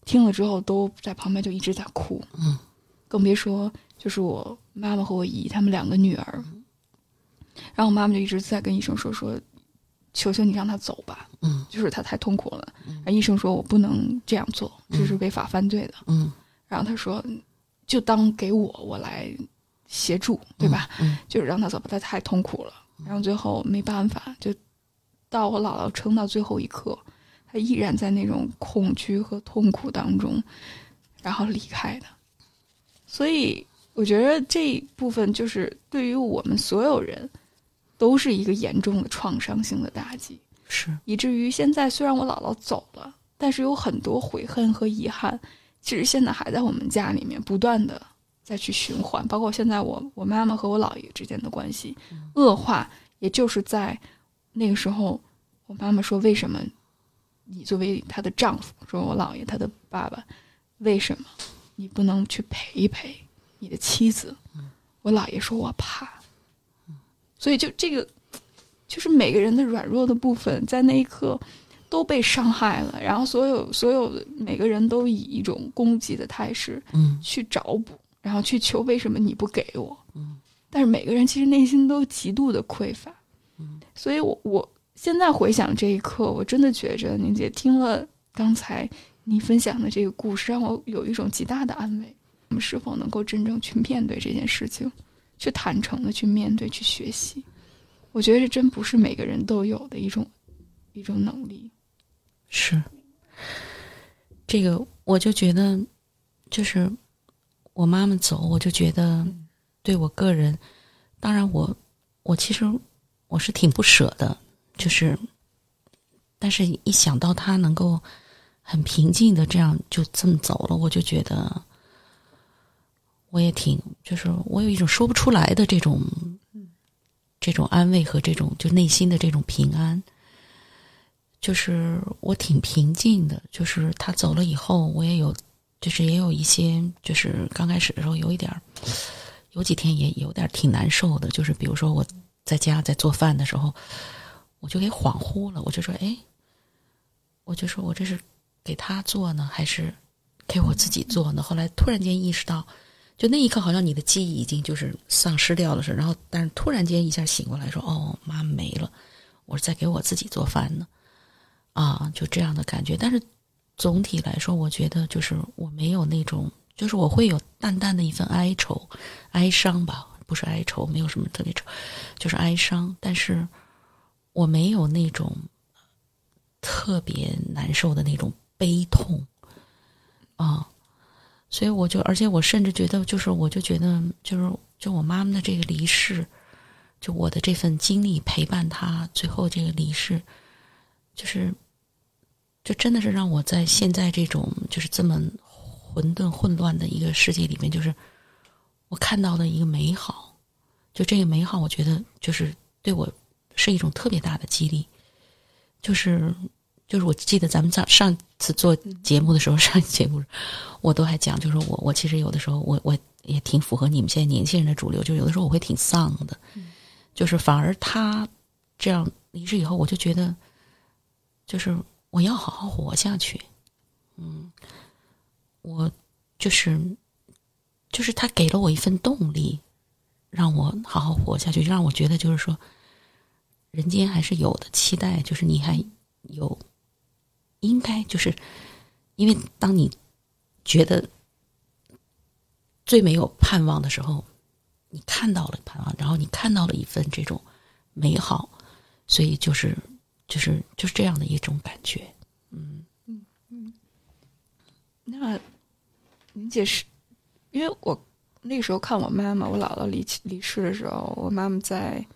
听了之后，都在旁边就一直在哭，嗯，更别说就是我妈妈和我姨他们两个女儿，然后我妈妈就一直在跟医生说说，求求你让他走吧，嗯，就是他太痛苦了，然后医生说我不能这样做，这是违法犯罪的，嗯，然后他说就当给我我来协助，对吧？嗯，就是让他走吧，他太痛苦了，然后最后没办法，就到我姥姥撑到最后一刻。他依然在那种恐惧和痛苦当中，然后离开的。所以我觉得这一部分就是对于我们所有人都是一个严重的创伤性的打击，是。以至于现在虽然我姥姥走了，但是有很多悔恨和遗憾，其实现在还在我们家里面不断的再去循环，包括现在我我妈妈和我姥爷之间的关系恶化，也就是在那个时候，我妈妈说：“为什么你作为她的丈夫，说我姥爷他的爸爸，为什么你不能去陪一陪你的妻子？”我姥爷说：“我怕。”所以就这个，就是每个人的软弱的部分，在那一刻都被伤害了，然后所有所有的每个人都以一种攻击的态势嗯去找补，然后去求为什么你不给我？嗯，但是每个人其实内心都极度的匮乏。嗯，所以我我现在回想这一刻，我真的觉着宁姐听了刚才你分享的这个故事，让我有一种极大的安慰。我们是否能够真正去面对这件事情，去坦诚的去面对、去学习？我觉得这真不是每个人都有的一种一种能力。是，这个我就觉得，就是我妈妈走，我就觉得对我个人，当然我我其实我是挺不舍的，就是，但是一想到他能够很平静的这样就这么走了，我就觉得我也挺，就是我有一种说不出来的这种这种安慰和这种就内心的这种平安。就是我挺平静的，就是他走了以后，我也有，就是也有一些，就是刚开始的时候有一点儿，有几天也有点儿挺难受的，就是比如说我在家在做饭的时候，我就给恍惚了，我就说，哎，我就说我这是给他做呢，还是给我自己做呢？后来突然间意识到，就那一刻好像你的记忆已经就是丧失掉了似的，然后但是突然间一下醒过来说，哦，妈没了，我是在给我自己做饭呢。啊，就这样的感觉。但是总体来说，我觉得就是我没有那种，就是我会有淡淡的一份哀愁、哀伤吧，不是哀愁，没有什么特别愁，就是哀伤。但是我没有那种特别难受的那种悲痛啊，所以我就，而且我甚至觉得，就是我就觉得，就是就我妈妈的这个离世，就我的这份经历陪伴她最后这个离世。就是，就真的是让我在现在这种就是这么混沌混乱的一个世界里面，就是我看到了一个美好。就这个美好，我觉得就是对我是一种特别大的激励。就是，就是我记得咱们上上次做节目的时候，上一节目我都还讲，就是我我其实有的时候我我也挺符合你们现在年轻人的主流，就有的时候我会挺丧的，就是反而他这样离世以后，我就觉得。就是我要好好活下去，嗯，我就是就是他给了我一份动力，让我好好活下去，让我觉得就是说，人间还是有的期待，就是你还有应该就是因为当你觉得最没有盼望的时候，你看到了盼望，然后你看到了一份这种美好，所以就是。就是就是这样的一种感觉，嗯嗯嗯。那您解释，因为我那时候看我妈妈，我姥姥离离世的时候，我妈妈在，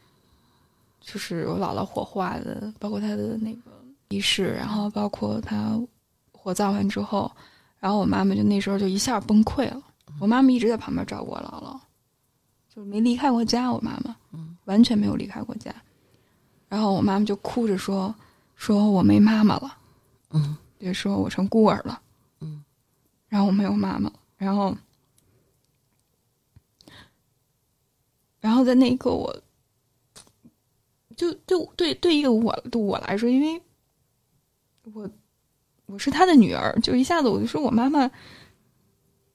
就是我姥姥火化的，包括她的那个仪式，然后包括她火葬完之后，然后我妈妈就那时候就一下崩溃了。我妈妈一直在旁边照顾我姥姥，就是没离开过家。我妈妈，嗯，完全没有离开过家。然后我妈妈就哭着说：“说我没妈妈了，嗯，别说我成孤儿了，嗯，然后我没有妈妈了。然后，然后在那一刻，我就对对对一个我对我来说，因为我我是他的女儿，就一下子我就说我妈妈，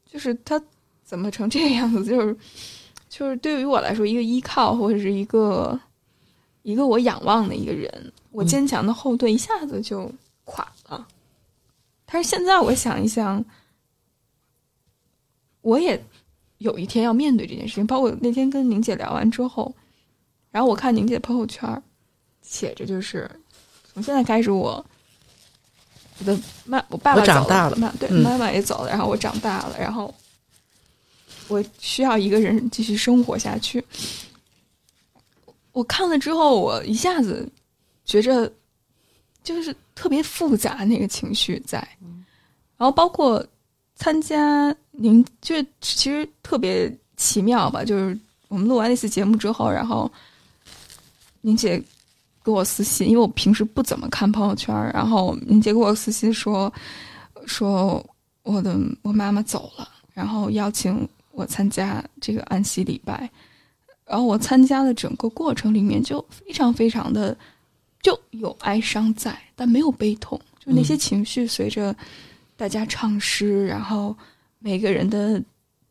就是她怎么成这个样子？就是就是对于我来说，一个依靠或者是一个。”一个我仰望的一个人，我坚强的后盾一下子就垮了。但是现在我想一想，我也有一天要面对这件事情。包括那天跟宁姐聊完之后，然后我看宁姐朋友圈写着，就是从现在开始，我我的妈，我爸爸长大了，对，妈妈也走了，然后我长大了，然后我需要一个人继续生活下去。我看了之后，我一下子觉着就是特别复杂那个情绪在，然后包括参加您，就其实特别奇妙吧。就是我们录完那次节目之后，然后宁姐给我私信，因为我平时不怎么看朋友圈，然后宁姐给我私信说说我的我妈妈走了，然后邀请我参加这个安息礼拜。然后我参加的整个过程里面，就非常非常的就有哀伤在，但没有悲痛，就那些情绪随着大家唱诗，然后每个人的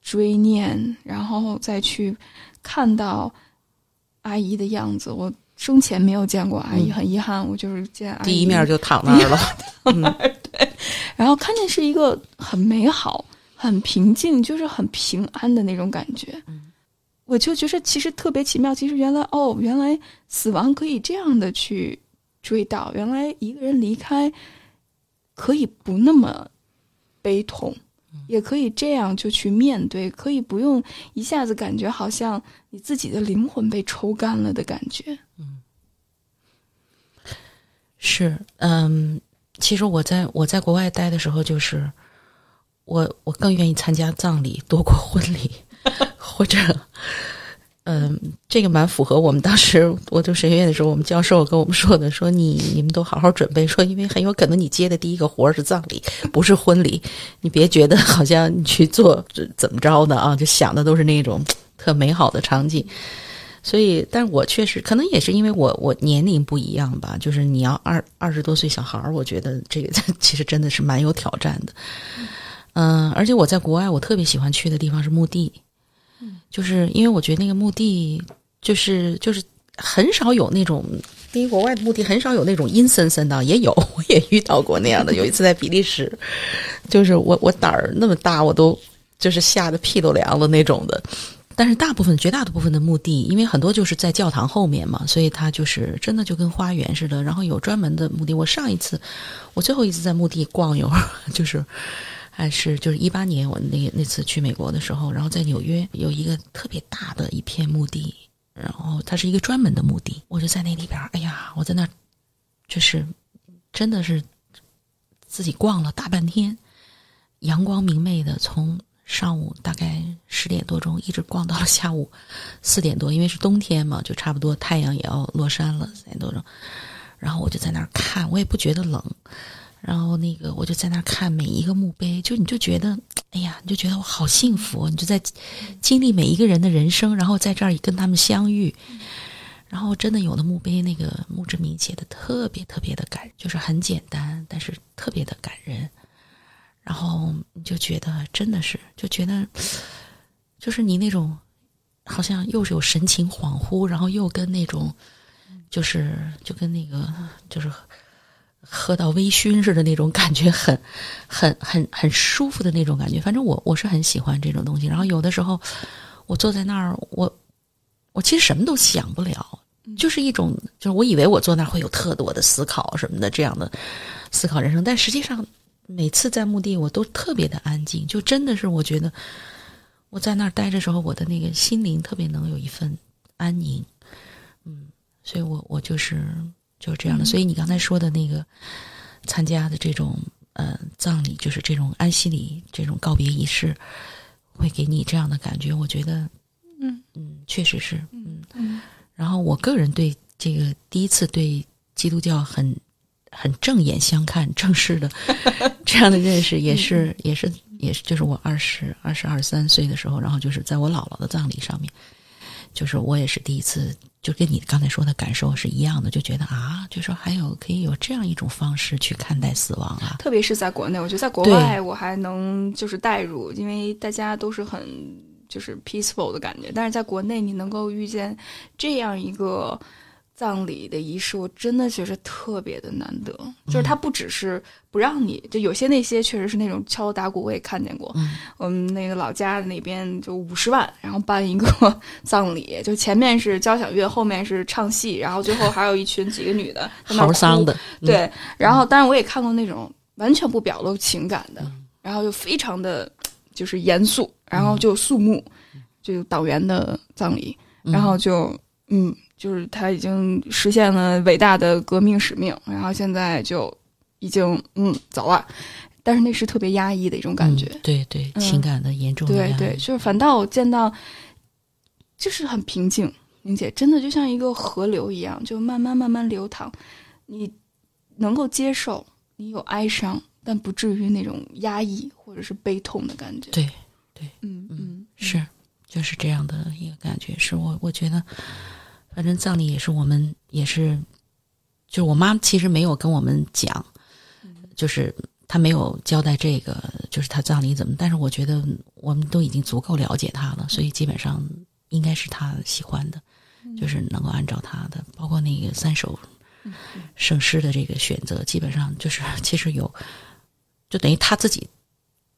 追念，然后再去看到阿姨的样子。我生前没有见过阿姨，很遗憾，我就是见阿姨第一面就躺那儿了。嗯，对，然后看见是一个很美好、很平静，就是很平安的那种感觉。我就觉得其实特别奇妙，其实原来哦，原来死亡可以这样的去追悼，原来一个人离开可以不那么悲痛，也可以这样就去面对，可以不用一下子感觉好像你自己的灵魂被抽干了的感觉。嗯，是，嗯，其实我在我在国外待的时候，就是我我更愿意参加葬礼多过婚礼。或者，嗯，这个蛮符合我们当时我读神学院的时候，我们教授跟我们说的，说你你们都好好准备，说因为很有可能你接的第一个活儿是葬礼，不是婚礼，你别觉得好像你去做怎么着的啊，就想的都是那种特美好的场景。所以，但我确实可能也是因为我我年龄不一样吧，就是你要二二十多岁小孩儿，我觉得这个 其实真的是蛮有挑战的。嗯，而且我在国外，我特别喜欢去的地方是墓地。就是因为我觉得那个墓地，就是就是很少有那种，第一国外的墓地很少有那种阴森森的，也有，我也遇到过那样的。有一次在比利时，就是我我胆儿那么大，我都就是吓得屁都凉了那种的。但是大部分绝大部分的墓地，因为很多就是在教堂后面嘛，所以它就是真的就跟花园似的。然后有专门的墓地。我上一次，我最后一次在墓地逛一会儿，就是。还是就是一八年我那那次去美国的时候，然后在纽约有一个特别大的一片墓地，然后它是一个专门的墓地，我就在那里边哎呀，我在那就是真的是自己逛了大半天，阳光明媚的，从上午大概十点多钟一直逛到了下午四点多，因为是冬天嘛，就差不多太阳也要落山了，四点多钟，然后我就在那儿看，我也不觉得冷。然后那个，我就在那看每一个墓碑，就你就觉得，哎呀，你就觉得我好幸福，你就在经历每一个人的人生，然后在这儿跟他们相遇。然后真的有的墓碑，那个墓志铭写的特别特别的感，就是很简单，但是特别的感人。然后你就觉得真的是，就觉得就是你那种好像又是有神情恍惚，然后又跟那种就是就跟那个就是。喝到微醺似的那种感觉，很、很、很、很舒服的那种感觉。反正我我是很喜欢这种东西。然后有的时候，我坐在那儿，我我其实什么都想不了，就是一种，就是我以为我坐那儿会有特多的思考什么的这样的思考人生，但实际上每次在墓地我都特别的安静，就真的是我觉得我在那儿待着时候，我的那个心灵特别能有一份安宁。嗯，所以我我就是。就是这样的，所以你刚才说的那个参加的这种呃葬礼，就是这种安息礼，这种告别仪式，会给你这样的感觉。我觉得，嗯嗯，确实是，嗯嗯。然后我个人对这个第一次对基督教很很正眼相看、正式的 这样的认识，也是也是也是，就是我二十二十二三岁的时候，然后就是在我姥姥的葬礼上面。就是我也是第一次，就跟你刚才说的感受是一样的，就觉得啊，就说还有可以有这样一种方式去看待死亡啊。特别是在国内，我觉得在国外我还能就是代入，因为大家都是很就是 peaceful 的感觉，但是在国内你能够遇见这样一个。葬礼的仪式，我真的觉得特别的难得。就是他不只是不让你，就有些那些确实是那种敲锣打鼓，我也看见过。我们那个老家那边就五十万，然后办一个葬礼，就前面是交响乐，后面是唱戏，然后最后还有一群几个女的 嚎丧的。对，然后当然我也看过那种完全不表露情感的，然后就非常的就是严肃，然后就肃穆，就党员的葬礼，然后就嗯，就是他已经实现了伟大的革命使命，然后现在就已经嗯走了，但是那是特别压抑的一种感觉，嗯对对，嗯情感的严重对对，就是反倒我见到就是很平静，玲姐真的就像一个河流一样，就慢慢慢慢流淌，你能够接受你有哀伤，但不至于那种压抑或者是悲痛的感觉。对对，嗯嗯，是，就是这样的一个感觉。是我我觉得，反正葬礼也是我们也是，就是我妈其实没有跟我们讲，就是她没有交代这个，就是她葬礼怎么。但是我觉得我们都已经足够了解她了，所以基本上应该是她喜欢的，就是能够按照她的，包括那个三首圣诗的这个选择，基本上就是 其实有，就等于她自己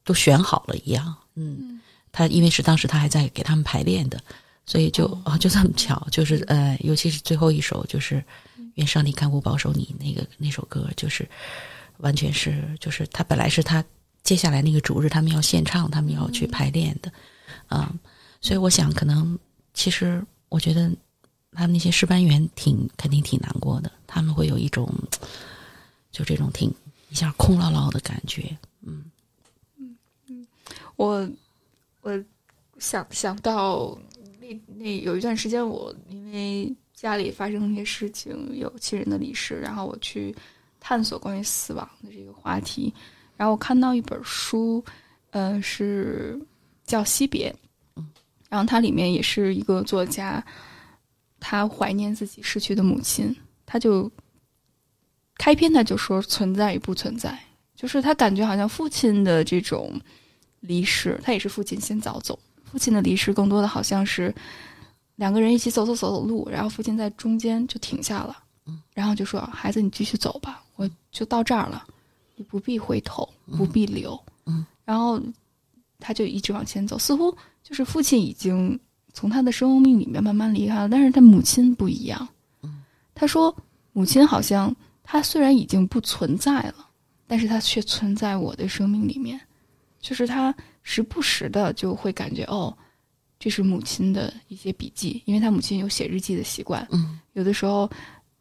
都选好了一样，嗯。他因为是当时他还在给他们排练的，所以就啊、就这么巧，就是呃，尤其是最后一首，就是“愿上帝看顾保守你”那个那首歌，就是完全是就是他本来是他接下来那个主日他们要献唱，他们要去排练的，啊、所以我想可能其实我觉得他们那些师班员挺肯定挺难过的，他们会有一种就这种挺一下空落落的感觉，嗯嗯嗯。我我想想到那那有一段时间，我因为家里发生一些事情，有亲人的离世，然后我去探索关于死亡的这个话题，然后我看到一本书，呃，是叫《惜别》，然后它里面也是一个作家，他怀念自己逝去的母亲，他就开篇他就说存在与不存在，就是他感觉好像父亲的这种。离世，他也是父亲先早走。父亲的离世更多的好像是两个人一起走走走走路，然后父亲在中间就停下了，然后就说：“孩子，你继续走吧，我就到这儿了，你不必回头，不必留。”嗯，然后他就一直往前走，似乎就是父亲已经从他的生命里面慢慢离开了，但是他母亲不一样。嗯，他说：“母亲好像她虽然已经不存在了，但是她却存在我的生命里面。”就是他时不时的就会感觉哦，这是母亲的一些笔记，因为他母亲有写日记的习惯。嗯，有的时候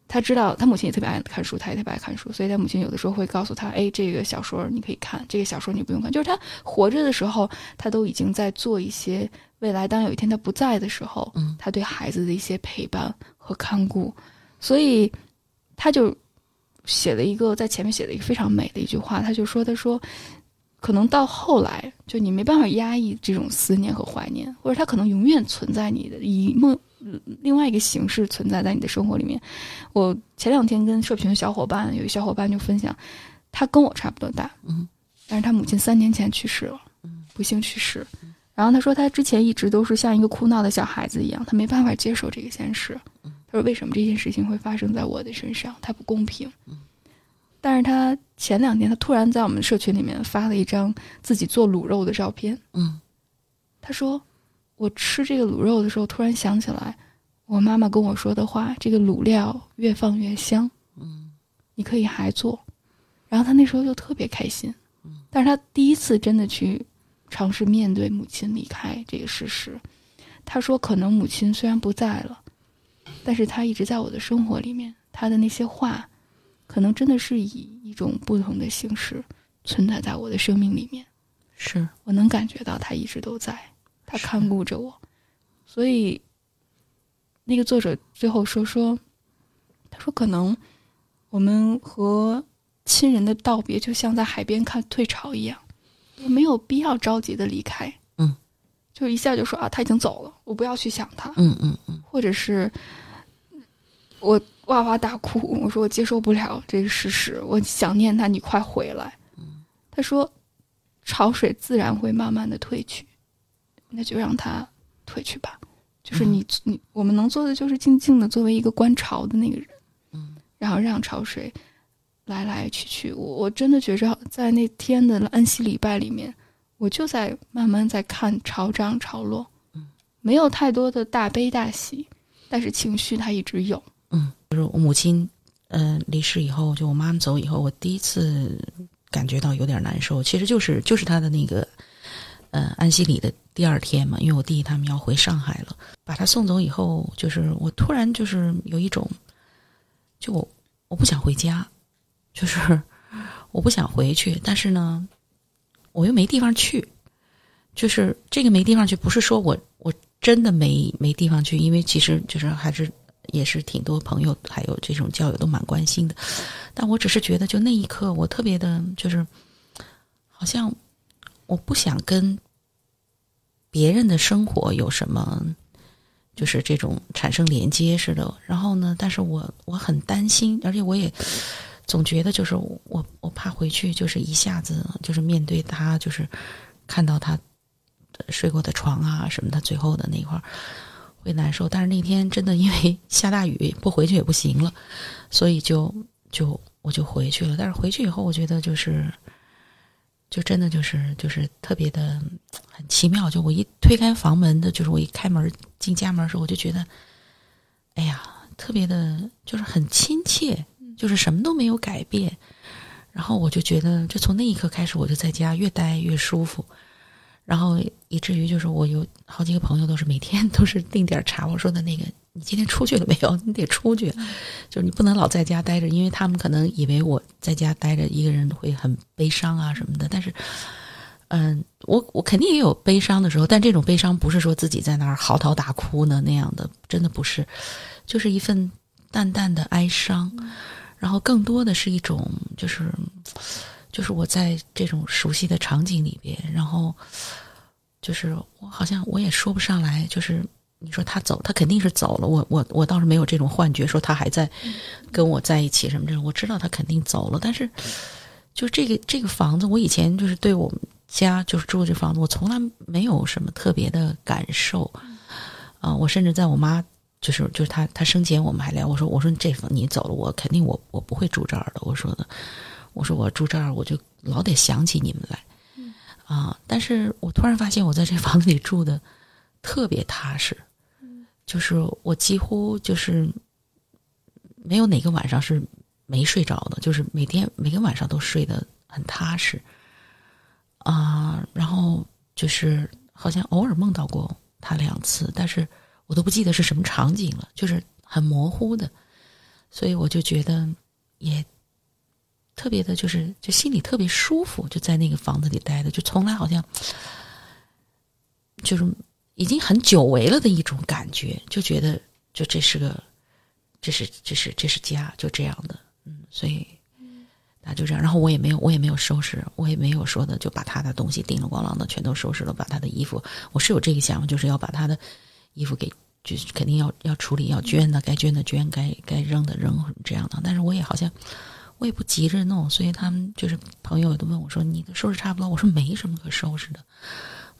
他知道他母亲也特别爱看书，他也特别爱看书，所以他母亲有的时候会告诉他：“哎，这个小说你可以看，这个小说你不用看。”就是他活着的时候，他都已经在做一些未来当有一天他不在的时候，嗯，他对孩子的一些陪伴和看顾，所以他就写了一个在前面写了一个非常美的一句话，他就说：“他说。”可能到后来，就你没办法压抑这种思念和怀念，或者它可能永远存在你的以梦另外一个形式存在在你的生活里面。我前两天跟社群的小伙伴，有一小伙伴就分享，他跟我差不多大，嗯，但是他母亲三年前去世了，嗯，不幸去世。然后他说，他之前一直都是像一个哭闹的小孩子一样，他没办法接受这个现实。他说，为什么这件事情会发生在我的身上？它不公平。但是他前两天，他突然在我们社群里面发了一张自己做卤肉的照片。嗯，他说：“我吃这个卤肉的时候，突然想起来我妈妈跟我说的话，这个卤料越放越香。嗯，你可以还做。”然后他那时候就特别开心。但是他第一次真的去尝试面对母亲离开这个事实。他说：“可能母亲虽然不在了，但是他一直在我的生活里面。他的那些话。”可能真的是以一种不同的形式存在在我的生命里面，是。我能感觉到他一直都在，他看顾着我，所以那个作者最后说说，他说可能我们和亲人的道别就像在海边看退潮一样，没有必要着急的离开，嗯，就一下就说啊他已经走了，我不要去想他，嗯嗯嗯，或者是我。哇哇大哭！我说我接受不了这个事实，我想念他，你快回来。他说，潮水自然会慢慢的退去，那就让它退去吧。就是你你我们能做的就是静静的作为一个观潮的那个人，嗯，然后让潮水来来去去。我我真的觉着在那天的安息礼拜里面，我就在慢慢在看潮涨潮落，嗯，没有太多的大悲大喜，但是情绪它一直有。就是我母亲，呃，离世以后，就我妈妈走以后，我第一次感觉到有点难受。其实就是就是她的那个呃安息礼的第二天嘛，因为我弟弟他们要回上海了，把他送走以后，就是我突然就是有一种，就我我不想回家，就是我不想回去，但是呢，我又没地方去，就是这个没地方去，不是说我我真的没没地方去，因为其实就是还是也是挺多朋友还有这种交友都蛮关心的，但我只是觉得就那一刻我特别的就是好像我不想跟别人的生活有什么。就是这种产生连接似的，然后呢，但是我我很担心，而且我也总觉得就是我我怕回去就是一下子就是面对他，就是看到他睡过的床啊什么的，最后的那一块儿会难受。但是那天真的因为 下大雨，不回去也不行了，所以就就我就回去了。但是回去以后，我觉得就是。就真的就是就是特别的很奇妙，就我一推开房门的，就是我一开门进家门的时候，我就觉得，哎呀，特别的，就是很亲切，就是什么都没有改变。然后我就觉得，就从那一刻开始，我就在家越待越舒服。然后以至于就是我有好几个朋友都是每天都是定点查我说的那个。你今天出去了没有？你得出去，就是你不能老在家待着，因为他们可能以为我在家待着一个人会很悲伤啊什么的。但是，嗯，我我肯定也有悲伤的时候，但这种悲伤不是说自己在那儿嚎啕大哭呢那样的，真的不是，就是一份淡淡的哀伤，然后更多的是一种就是，就是我在这种熟悉的场景里边，然后就是我好像我也说不上来，就是。你说他走，他肯定是走了。我我我倒是没有这种幻觉，说他还在跟我在一起什么这种。我知道他肯定走了，但是就这个这个房子，我以前就是对我们家就是住这房子，我从来没有什么特别的感受啊。我甚至在我妈就是就是他他生前我们还聊，我说我说这房你走了，我肯定我我不会住这儿的。我说的，我说我住这儿，我就老得想起你们来啊。但是我突然发现，我在这房子里住的特别踏实。就是我几乎就是没有哪个晚上是没睡着的，就是每天每个晚上都睡得很踏实啊。然后就是好像偶尔梦到过他两次，但是我都不记得是什么场景了，就是很模糊的。所以我就觉得也特别的，就是就心里特别舒服，就在那个房子里待的，就从来好像就是。已经很久违了的一种感觉，就觉得就这是个，这是这是这是家，就这样的，嗯，所以，那就这样。然后我也没有，我也没有收拾，我也没有说的就把他的东西叮了咣啷的全都收拾了，把他的衣服，我是有这个想法，就是要把他的衣服给，就是肯定要要处理，要捐的，该捐的捐，该该扔的扔这样的。但是我也好像我也不急着弄，所以他们就是朋友都问我说：“你的收拾差不多？”我说：“没什么可收拾的。”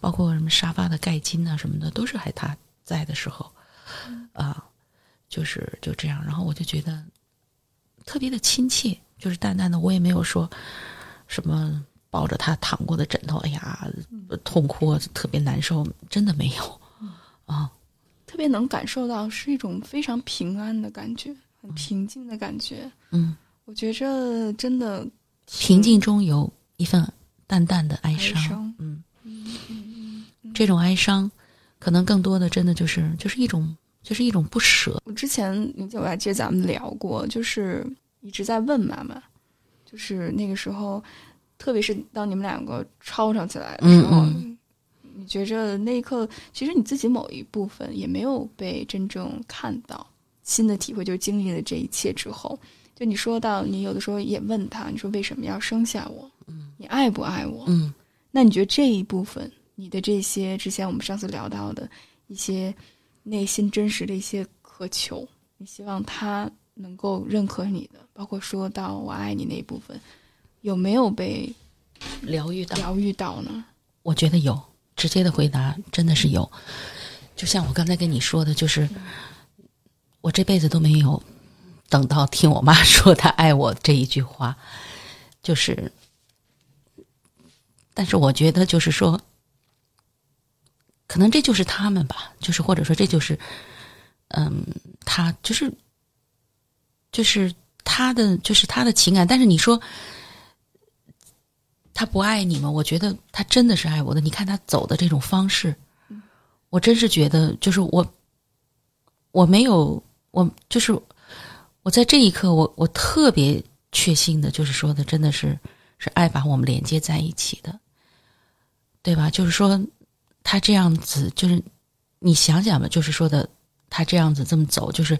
包括什么沙发的盖巾啊什么的，都是还他在的时候，啊，就是就这样。然后我就觉得特别的亲切，就是淡淡的，我也没有说什么抱着他躺过的枕头，哎呀，痛哭特别难受，真的没有啊。特别能感受到是一种非常平安的感觉，很平静的感觉。嗯，我觉着真的平静中有一份淡淡的哀伤。嗯。这种哀伤，可能更多的真的就是就是一种就是一种不舍。我之前我还记得咱们聊过，就是一直在问妈妈，就是那个时候，特别是当你们两个吵吵起来的时候，你觉着那一刻，其实你自己某一部分也没有被真正看到。新的体会就是经历了这一切之后，就你说到你有的时候也问他，你说为什么要生下我？嗯，你爱不爱我？嗯，那你觉得这一部分？你的这些之前我们上次聊到的一些内心真实的一些渴求，你希望他能够认可你的，包括说到我爱你那一部分，有没有被疗愈到？疗愈到呢？我觉得有。直接的回答真的是有。就像我刚才跟你说的，就是我这辈子都没有等到听我妈 说她爱我这一句话，就是，但是我觉得就是说。可能这就是他们吧，就是或者说这就是，嗯，他就是，就是他的就是他的情感。但是你说，他不爱你吗？我觉得他真的是爱我的。你看他走的这种方式，我真是觉得，就是我，我没有，我就是我在这一刻，我我特别确信的，就是说的，真的是是爱把我们连接在一起的，对吧？就是说他这样子，就是你想想吧，就是说的他这样子这么走，就是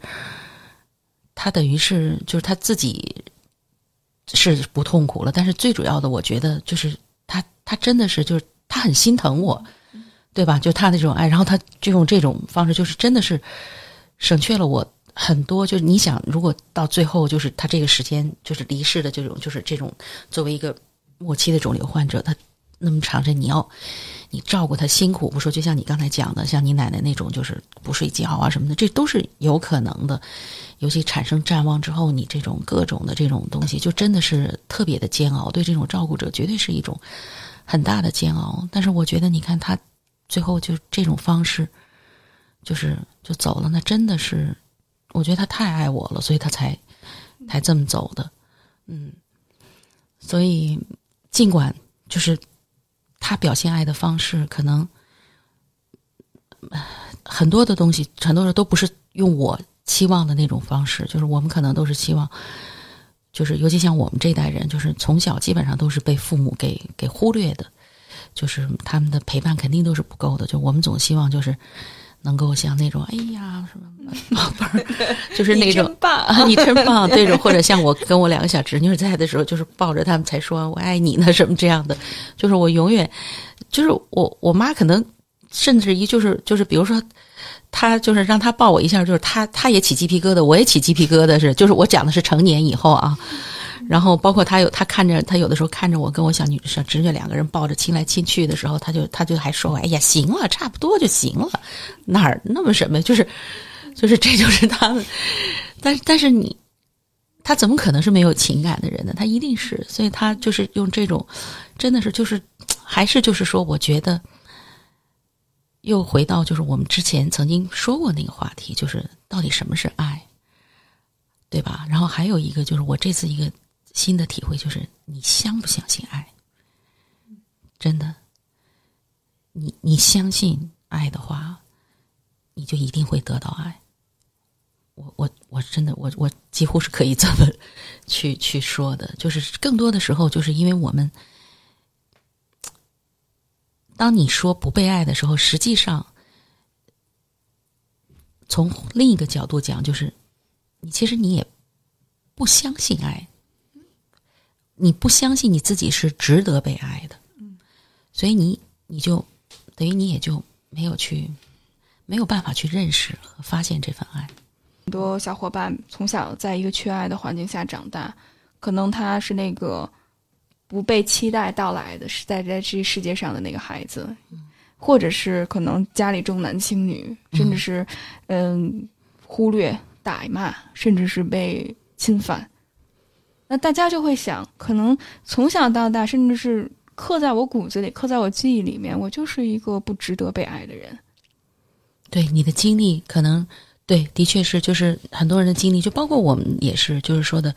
他等于是就是他自己。是不痛苦了，但是最主要的，我觉得就是他，他真的是就是他很心疼我，对吧？就他的这种爱，然后他就用这种方式，就是真的是省却了我很多。就是你想，如果到最后，就是他这个时间就是离世的这种，就是这种作为一个末期的肿瘤患者，他那么长时间，你要你照顾他辛苦不说，就像你刚才讲的，像你奶奶那种，就是不睡觉啊什么的，这都是有可能的。尤其产生战望之后，你这种各种的这种东西，就真的是特别的煎熬。对这种照顾者，绝对是一种很大的煎熬。但是我觉得，你看他最后就这种方式，就是就走了，那真的是，我觉得他太爱我了，所以他才才这么走的。嗯，所以尽管就是他表现爱的方式，可能很多的东西，很多人都不是用我。期望的那种方式，就是我们可能都是希望，就是尤其像我们这代人，就是从小基本上都是被父母给给忽略的，就是他们的陪伴肯定都是不够的。就我们总希望就是能够像那种哎呀什么宝贝儿，就是那种棒，你真棒 这种，或者像我跟我两个小侄女在的时候，就是抱着他们才说我爱你呢什么这样的，就是我永远就是我我妈可能甚至于就是就是比如说。他就是让他抱我一下，就是他他也起鸡皮疙瘩，我也起鸡皮疙瘩，是就是我讲的是成年以后啊，然后包括他有他看着他有的时候看着我跟我小女小侄女两个人抱着亲来亲去的时候，他就他就还说哎呀行了，差不多就行了，哪儿那么什么，就是 就是这就是他们，但但是你他怎么可能是没有情感的人呢？他一定是，所以他就是用这种，真的是就是还是就是说，我觉得。又回到就是我们之前曾经说过那个话题，就是到底什么是爱，对吧？然后还有一个就是我这次一个新的体会，就是你相不相信爱？真的，你你相信爱的话，你就一定会得到爱。我我我真的我我几乎是可以这么去 去说的，就是更多的时候，就是因为我们。当你说不被爱的时候，实际上从另一个角度讲，就是你其实你也不相信爱，你不相信你自己是值得被爱的，所以你你就等于你也就没有去没有办法去认识和发现这份爱。很多小伙伴从小在一个缺爱的环境下长大，可能他是那个。不被期待到来的是在在这世界上的那个孩子，或者是可能家里重男轻女，甚至是嗯忽略、打骂，甚至是被侵犯。那大家就会想，可能从小到大，甚至是刻在我骨子里、刻在我记忆里面，我就是一个不值得被爱的人。对你的经历，可能对，的确是，就是很多人的经历，就包括我们也是，就是说的。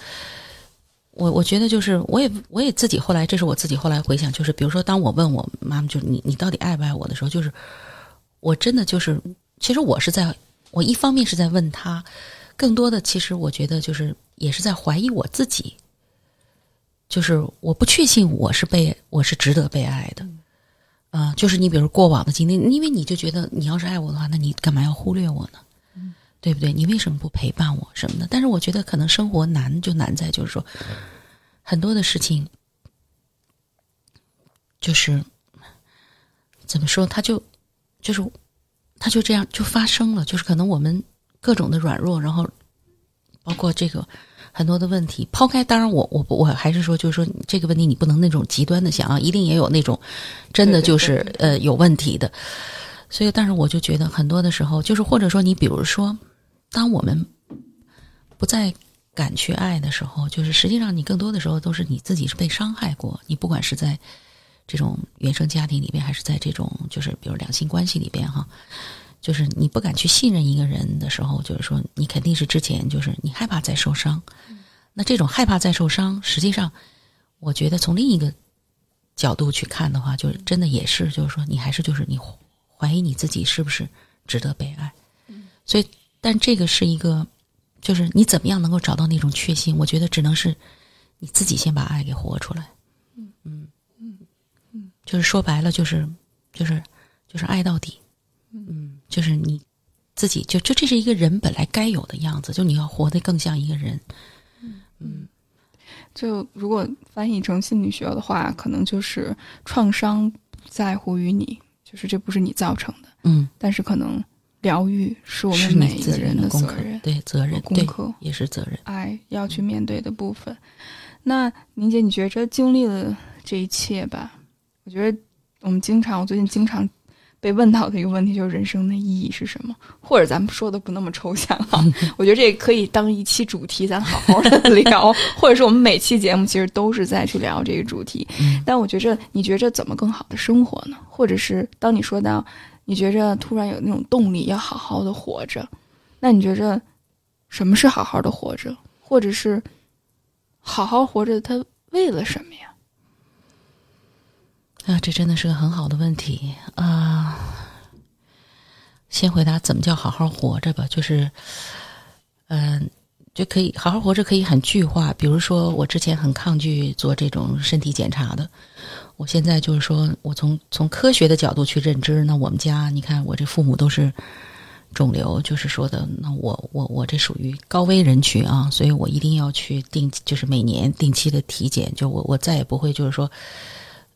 我我觉得就是，我也我也自己后来，这是我自己后来回想，就是比如说，当我问我妈妈，就你你到底爱不爱我的时候，就是我真的就是，其实我是在，我一方面是在问他，更多的其实我觉得就是也是在怀疑我自己，就是我不确信我是被我是值得被爱的，啊，就是你比如过往的经历，因为你就觉得你要是爱我的话，那你干嘛要忽略我呢？对不对？你为什么不陪伴我什么的？但是我觉得可能生活难就难在就是说，很多的事情就是怎么说，他就就是他就这样就发生了。就是可能我们各种的软弱，然后包括这个很多的问题，抛开当然我我我还是说，就是说这个问题你不能那种极端的想啊，一定也有那种真的就是呃有问题的。所以，但是我就觉得很多的时候，就是或者说你比如说。当我们不再敢去爱的时候，就是实际上你更多的时候都是你自己是被伤害过。你不管是在这种原生家庭里边，还是在这种就是比如两性关系里边哈，就是你不敢去信任一个人的时候，就是说你肯定是之前就是你害怕再受伤。那这种害怕再受伤，实际上我觉得从另一个角度去看的话，就是真的也是，就是说你还是就是你怀疑你自己是不是值得被爱。所以，但这个是一个，就是你怎么样能够找到那种确信？我觉得只能是你自己先把爱给活出来。嗯嗯嗯嗯，就是说白了，就是就是就是爱到底。嗯，就是你自己就就这是一个人本来该有的样子，就你要活得更像一个人。嗯。就如果翻译成心理学的话，可能就是创伤不在乎于你，就是这不是你造成的。嗯，但是可能疗愈是我们每一个你自己的的功课责任，，对责任，功课也是责任。爱要去面对的部分。那宁姐，你觉着经历了这一切吧？我觉得我们经常，我最近经常被问到的一个问题就是人生的意义是什么？或者咱们说的不那么抽象啊，我觉得这可以当一期主题，咱好好的 聊，或者是我们每期节目其实都是在去聊这个主题。嗯但我觉着，你觉着怎么更好的生活呢？或者是当你说到你觉着突然有那种动力要好好的活着，那你觉着什么是好好的活着？或者是好好活着，他为了什么呀？啊，这真的是个很好的问题啊、先回答怎么叫好好活着吧，就是，嗯、就可以好好活着，可以很具化。比如说，我之前很抗拒做这种身体检查的，我现在就是说我从从科学的角度去认知。那我们家，你看我这父母都是肿瘤，就是说的，那我我我这属于高危人群啊，所以我一定要去定，就是每年定期的体检。就我我再也不会就是说。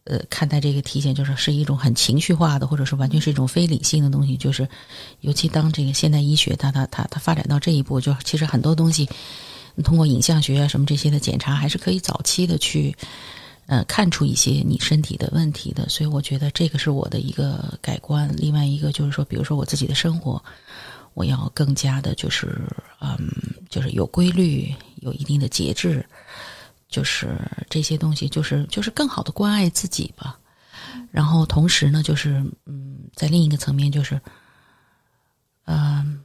呃，看待这个体检就是是一种很情绪化的，或者是完全是一种非理性的东西。就是，尤其当这个现代医学它它它它发展到这一步，就其实很多东西，通过影像学啊什么这些的检查，还是可以早期的去，呃，看出一些你身体的问题的。所以我觉得这个是我的一个改观。另外一个就是说，比如说我自己的生活，我要更加的就是嗯，就是有规律，有一定的节制。就是这些东西，就是就是更好的关爱自己吧。然后同时呢，就是嗯，在另一个层面，就是，嗯、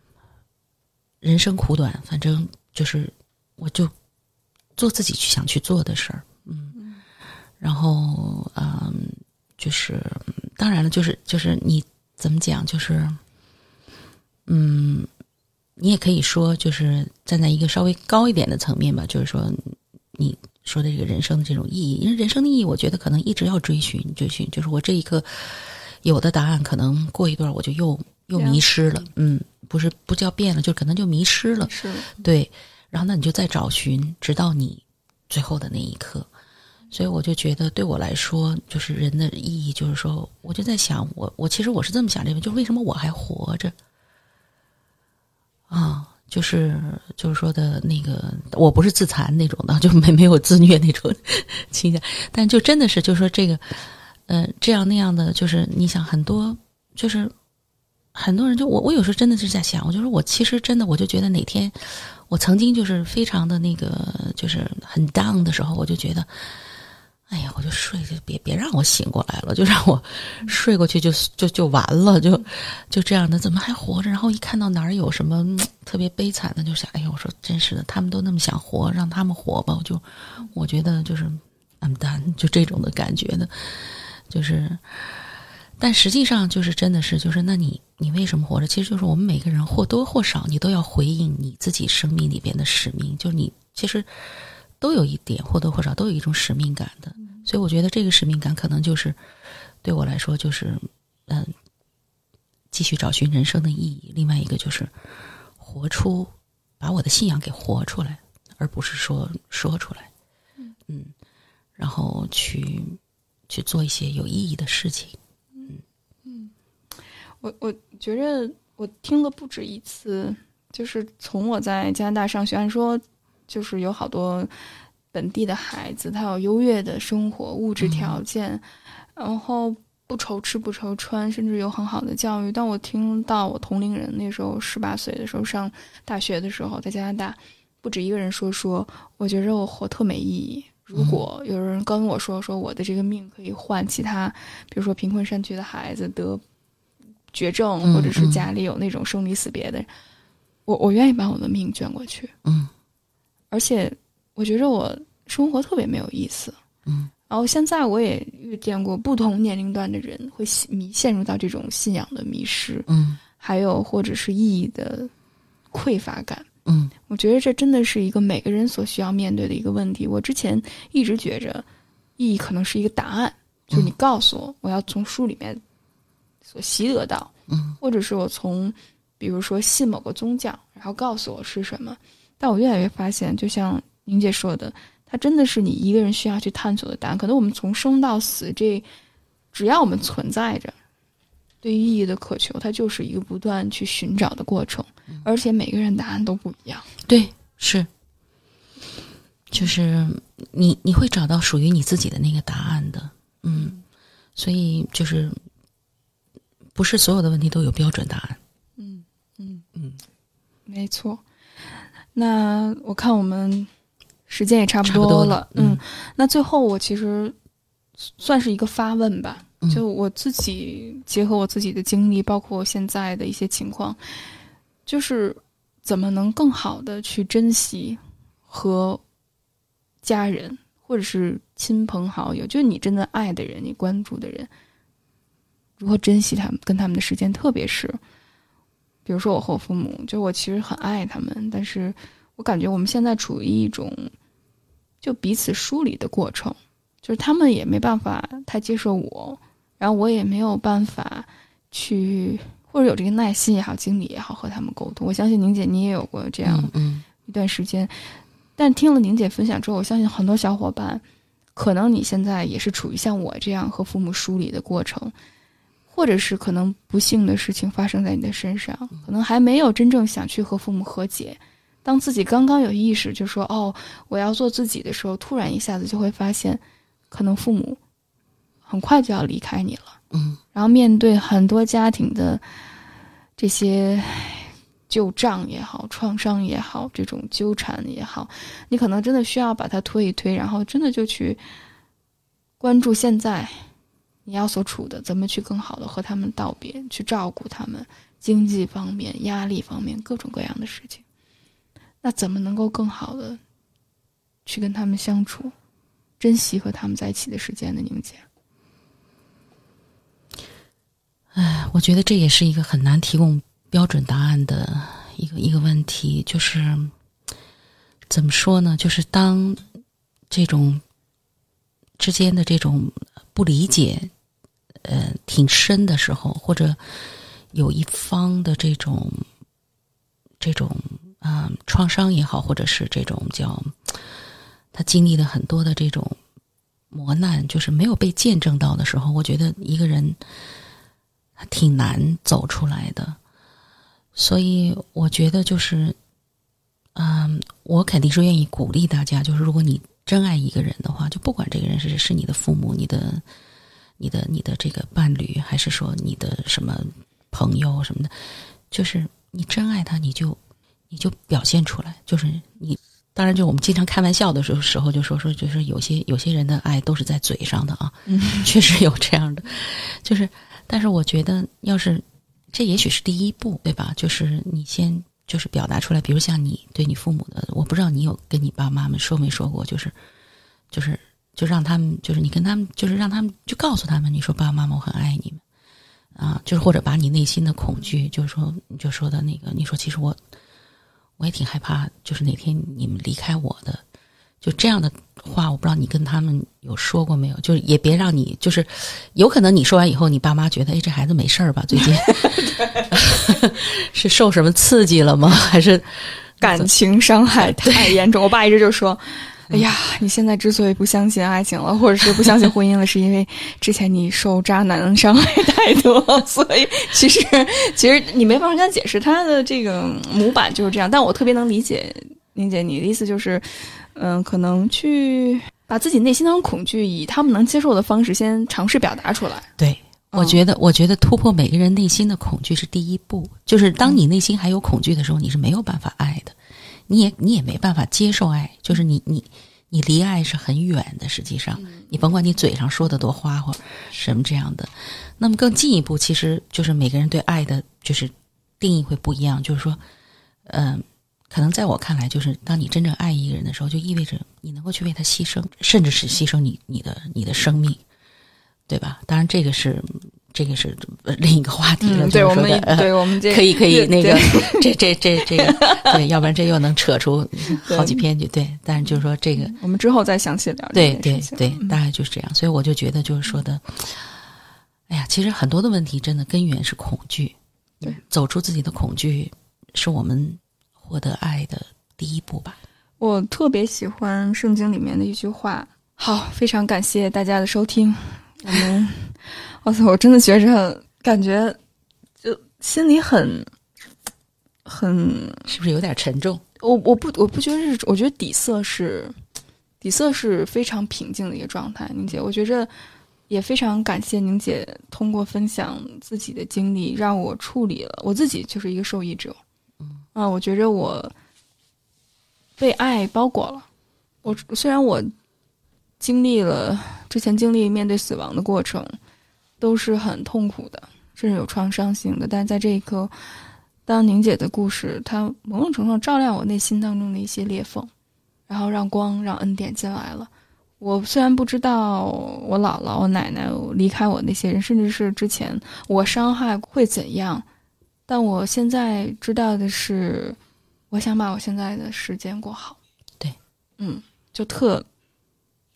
人生苦短，反正就是我就做自己去想去做的事儿，嗯。然后嗯，就是当然了，就是就是你怎么讲，就是嗯，你也可以说，就是站在一个稍微高一点的层面吧，就是说你。说的这个人生的这种意义，因为人生的意义，我觉得可能一直要追寻，追寻。就是我这一刻有的答案，可能过一段我就又又迷失了。嗯，不是不叫变了，就可能就迷失了。是对，然后那你就再找寻，直到你最后的那一刻。所以我就觉得，对我来说，就是人的意义，就是说，我就在想，我我其实我是这么想这个，就是为什么我还活着啊？就是就是说的那个，我不是自残那种的，就没没有自虐那种 倾向，但就真的是，就是说这个，呃，这样那样的，就是你想很多，就是很多人就我我有时候真的是在想，我就说我其实真的我就觉得哪天我曾经就是非常的那个就是很 down 的时候，我就觉得。哎呀，我就睡，就别别让我醒过来了，就让我睡过去就就就完了，就就这样的，怎么还活着？然后一看到哪儿有什么特别悲惨的，就想，哎呦，我说真是的，他们都那么想活，让他们活吧。我就我觉得就是 I'm done，就这种的感觉的，就是，但实际上就是真的是就是，那你你为什么活着？其实就是我们每个人或多或少，你都要回应你自己生命里边的使命，就是你其实。都有一点或多或少都有一种使命感的，所以我觉得这个使命感可能就是对我来说就是嗯，继续找寻人生的意义。另外一个就是活出把我的信仰给活出来，而不是说说出来。嗯，然后去去做一些有意义的事情。嗯我我觉着我听了不止一次，就是从我在加拿大上学，按说就是有好多本地的孩子，他有优越的生活物质条件，然后不愁吃不愁穿，甚至有很好的教育。但我听到我同龄人那时候十八岁的时候上大学的时候，在加拿大，不止一个人说说，我觉着我活特没意义。如果有人跟我说说我的这个命可以换其他，比如说贫困山区的孩子得绝症，嗯或者是家里有那种生离死别的人，我我愿意把我的命捐过去。嗯而且我觉着我生活特别没有意思。嗯然后现在我也遇见过不同年龄段的人会迷陷入到这种信仰的迷失，嗯还有或者是意义的匮乏感。嗯我觉得这真的是一个每个人所需要面对的一个问题。我之前一直觉着，意义可能是一个答案，就是你告诉我，我要从书里面所习得到，嗯或者是我从比如说信某个宗教，然后告诉我是什么。但我越来越发现，就像宁姐说的，它真的是你一个人需要去探索的答案。可能我们从生到死，这只要我们存在着，对于意义的渴求，它就是一个不断去寻找的过程。而且每个人答案都不一样。对，是，就是你你会找到属于你自己的那个答案的，嗯，所以就是不是所有的问题都有标准答案，嗯嗯嗯，没错。那我看我们时间也差不多了，了嗯那最后我其实算是一个发问吧，嗯就我自己结合我自己的经历，包括我现在的一些情况，就是怎么能更好的去珍惜和家人或者是亲朋好友，就是你真的爱的人，你关注的人，如何珍惜他们跟他们的时间，特别是。比如说我和我父母，就我其实很爱他们，但是我感觉我们现在处于一种就彼此梳理的过程，就是他们也没办法太接受我，然后我也没有办法去或者有这个耐心也好，精力也好和他们沟通。我相信宁姐你也有过这样一段时间，但听了宁姐分享之后，我相信很多小伙伴，可能你现在也是处于像我这样和父母梳理的过程，或者是可能不幸的事情发生在你的身上，可能还没有真正想去和父母和解。当自己刚刚有意识，就说“哦，我要做自己”的时候，突然一下子就会发现，可能父母很快就要离开你了。嗯然后面对很多家庭的这些旧账也好、创伤也好、这种纠缠也好，你可能真的需要把它推一推，然后真的就去关注现在你要所处的，怎么去更好的和他们道别，去照顾他们经济方面、压力方面各种各样的事情。那怎么能够更好的去跟他们相处，珍惜和他们在一起的时间呢？宁姐？我觉得这也是一个很难提供标准答案的一个一个问题，就是怎么说呢？就是当这种之间的这种不理解，呃，挺深的时候，或者有一方的这种这种啊、创伤也好，或者是这种叫他经历了很多的这种磨难，就是没有被见证到的时候，我觉得一个人。挺难走出来的，所以我觉得就是，嗯，我肯定是愿意鼓励大家，就是如果你真爱一个人的话，就不管这个人是是你的父母、你的、你的、你的这个伴侣，还是说你的什么朋友什么的，就是你真爱他，你就你就表现出来，就是你。当然，就我们经常开玩笑的时候，时候就说说，就是有些有些人的爱都是在嘴上的啊，嗯 确实有这样的，就是。但是我觉得，要是这也许是第一步，对吧？就是你先就是表达出来，比如像你对你父母的，我不知道你有跟你爸妈们说没说过，就是就是就让他们，就是你跟他们，就是让他们就告诉他们，你说爸爸妈妈我很爱你们啊，就是或者把你内心的恐惧，就是说你就说的那个，你说其实我我也挺害怕，就是哪天你们离开我的，就这样的。话我不知道你跟他们有说过没有，就是也别让你就是，有可能你说完以后，你爸妈觉得哎这孩子没事儿吧？最近 是受什么刺激了吗？还是感情伤害太严重？我爸一直就说：“哎呀，你现在之所以不相信爱情了，或者是不相信婚姻了，是因为之前你受渣男伤害太多，所以其实其实你没办法跟他解释，他的这个模板就是这样。但我特别能理解宁姐你的意思，就是。”嗯，可能去把自己内心那种恐惧，以他们能接受的方式，先尝试表达出来。对，我觉得，我觉得突破每个人内心的恐惧是第一步。就是当你内心还有恐惧的时候，你是没有办法爱的，你也你也没办法接受爱。就是你你你离爱是很远的。实际上，你甭管你嘴上说的多花花什么这样的，那么更进一步，其实就是每个人对爱的就是定义会不一样。就是说，嗯、可能在我看来，就是当你真正爱一个人的时候，就意味着你能够去为他牺牲，甚至是牺牲你你的你的生命，对吧？当然，这个是这个是另一个话题了。嗯，对我们，对我们这可以可以那个这这这这个 对，要不然这又能扯出 好几篇去。对，但是就是说这个，我们之后再详细聊。对对对，大概就是这样。所以我就觉得，就是说的，哎呀，其实很多的问题真的根源是恐惧。对，走出自己的恐惧，是我们获得爱的第一步吧。我特别喜欢圣经里面的一句话。好，非常感谢大家的收听。我们，哇塞，我真的觉着感觉就心里很很，是不是有点沉重？我我不我不觉得是，我觉得底色是底色是非常平静的一个状态。宁姐，我觉着。也非常感谢宁姐通过分享自己的经历，让我处理了我自己就是一个受益者。嗯啊，我觉着我被爱包裹了。我虽然我经历了之前经历面对死亡的过程，都是很痛苦的，甚至有创伤性的，但在这一刻，当宁姐的故事，它某种程度上照亮我内心当中的一些裂缝，然后让光让恩典进来了。我虽然不知道我姥姥、我奶奶离开我那些人，甚至是之前我伤害会怎样，但我现在知道的是，我想把我现在的时间过好。对，嗯，就特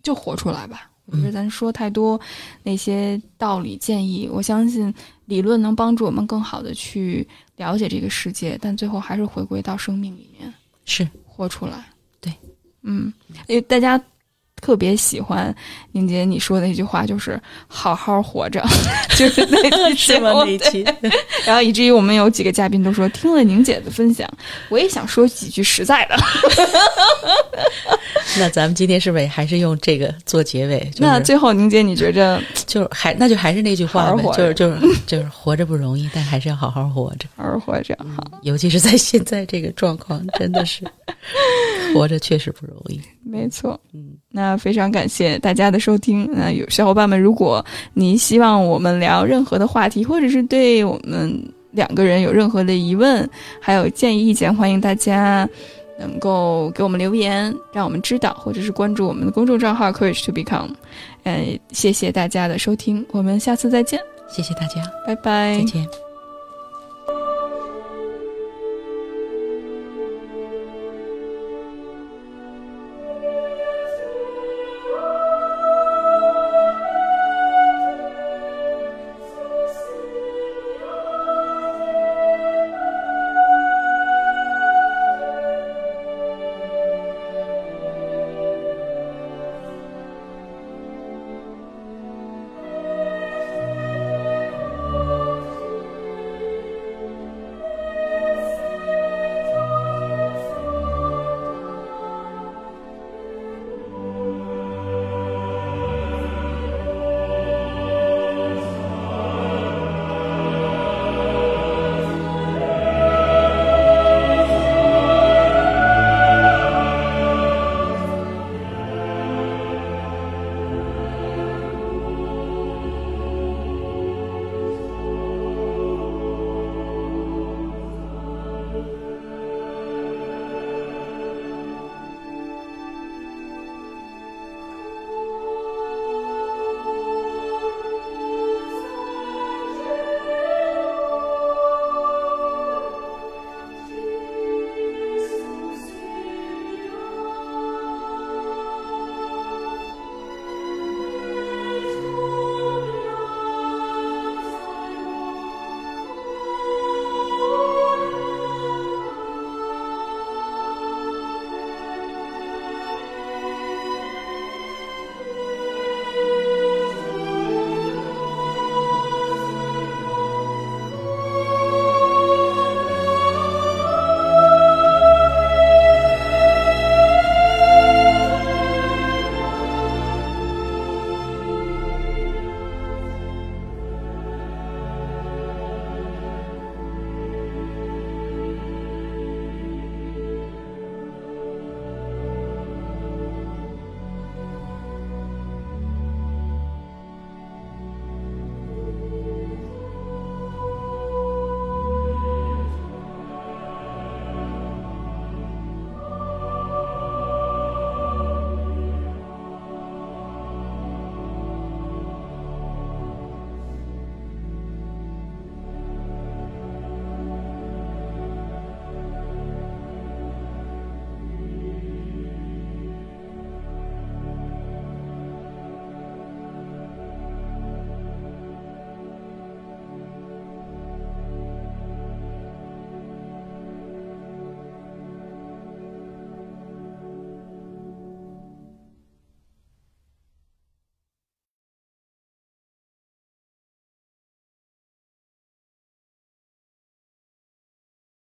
就活出来吧。我觉得咱说太多那些道理建议，我相信理论能帮助我们更好的去了解这个世界，但最后还是回归到生命里面，是活出来。对，嗯，因为大家。特别喜欢宁姐你说的那句话，就是“好好活着”，就是那期 吗？那一期，然后以至于我们有几个嘉宾都说，听了宁姐的分享，我也想说几句实在的。那咱们今天是不是还是用这个做结尾？那最后，宁姐你觉着，就是还那就还是那句话呗，就是就是就是活着不容易，但还是要好好活着，好好活着。好，尤其是在现在这个状况，真的是活着确实不容易。没错，嗯，那非常感谢大家的收听。那有小伙伴们，如果你希望我们聊任何的话题，或者是对我们两个人有任何的疑问，还有建议意见，欢迎大家能够给我们留言，让我们知道，或者是关注我们的公众账号 Courage to Become。嗯，谢谢大家的收听，我们下次再见。谢谢大家，拜拜，再见。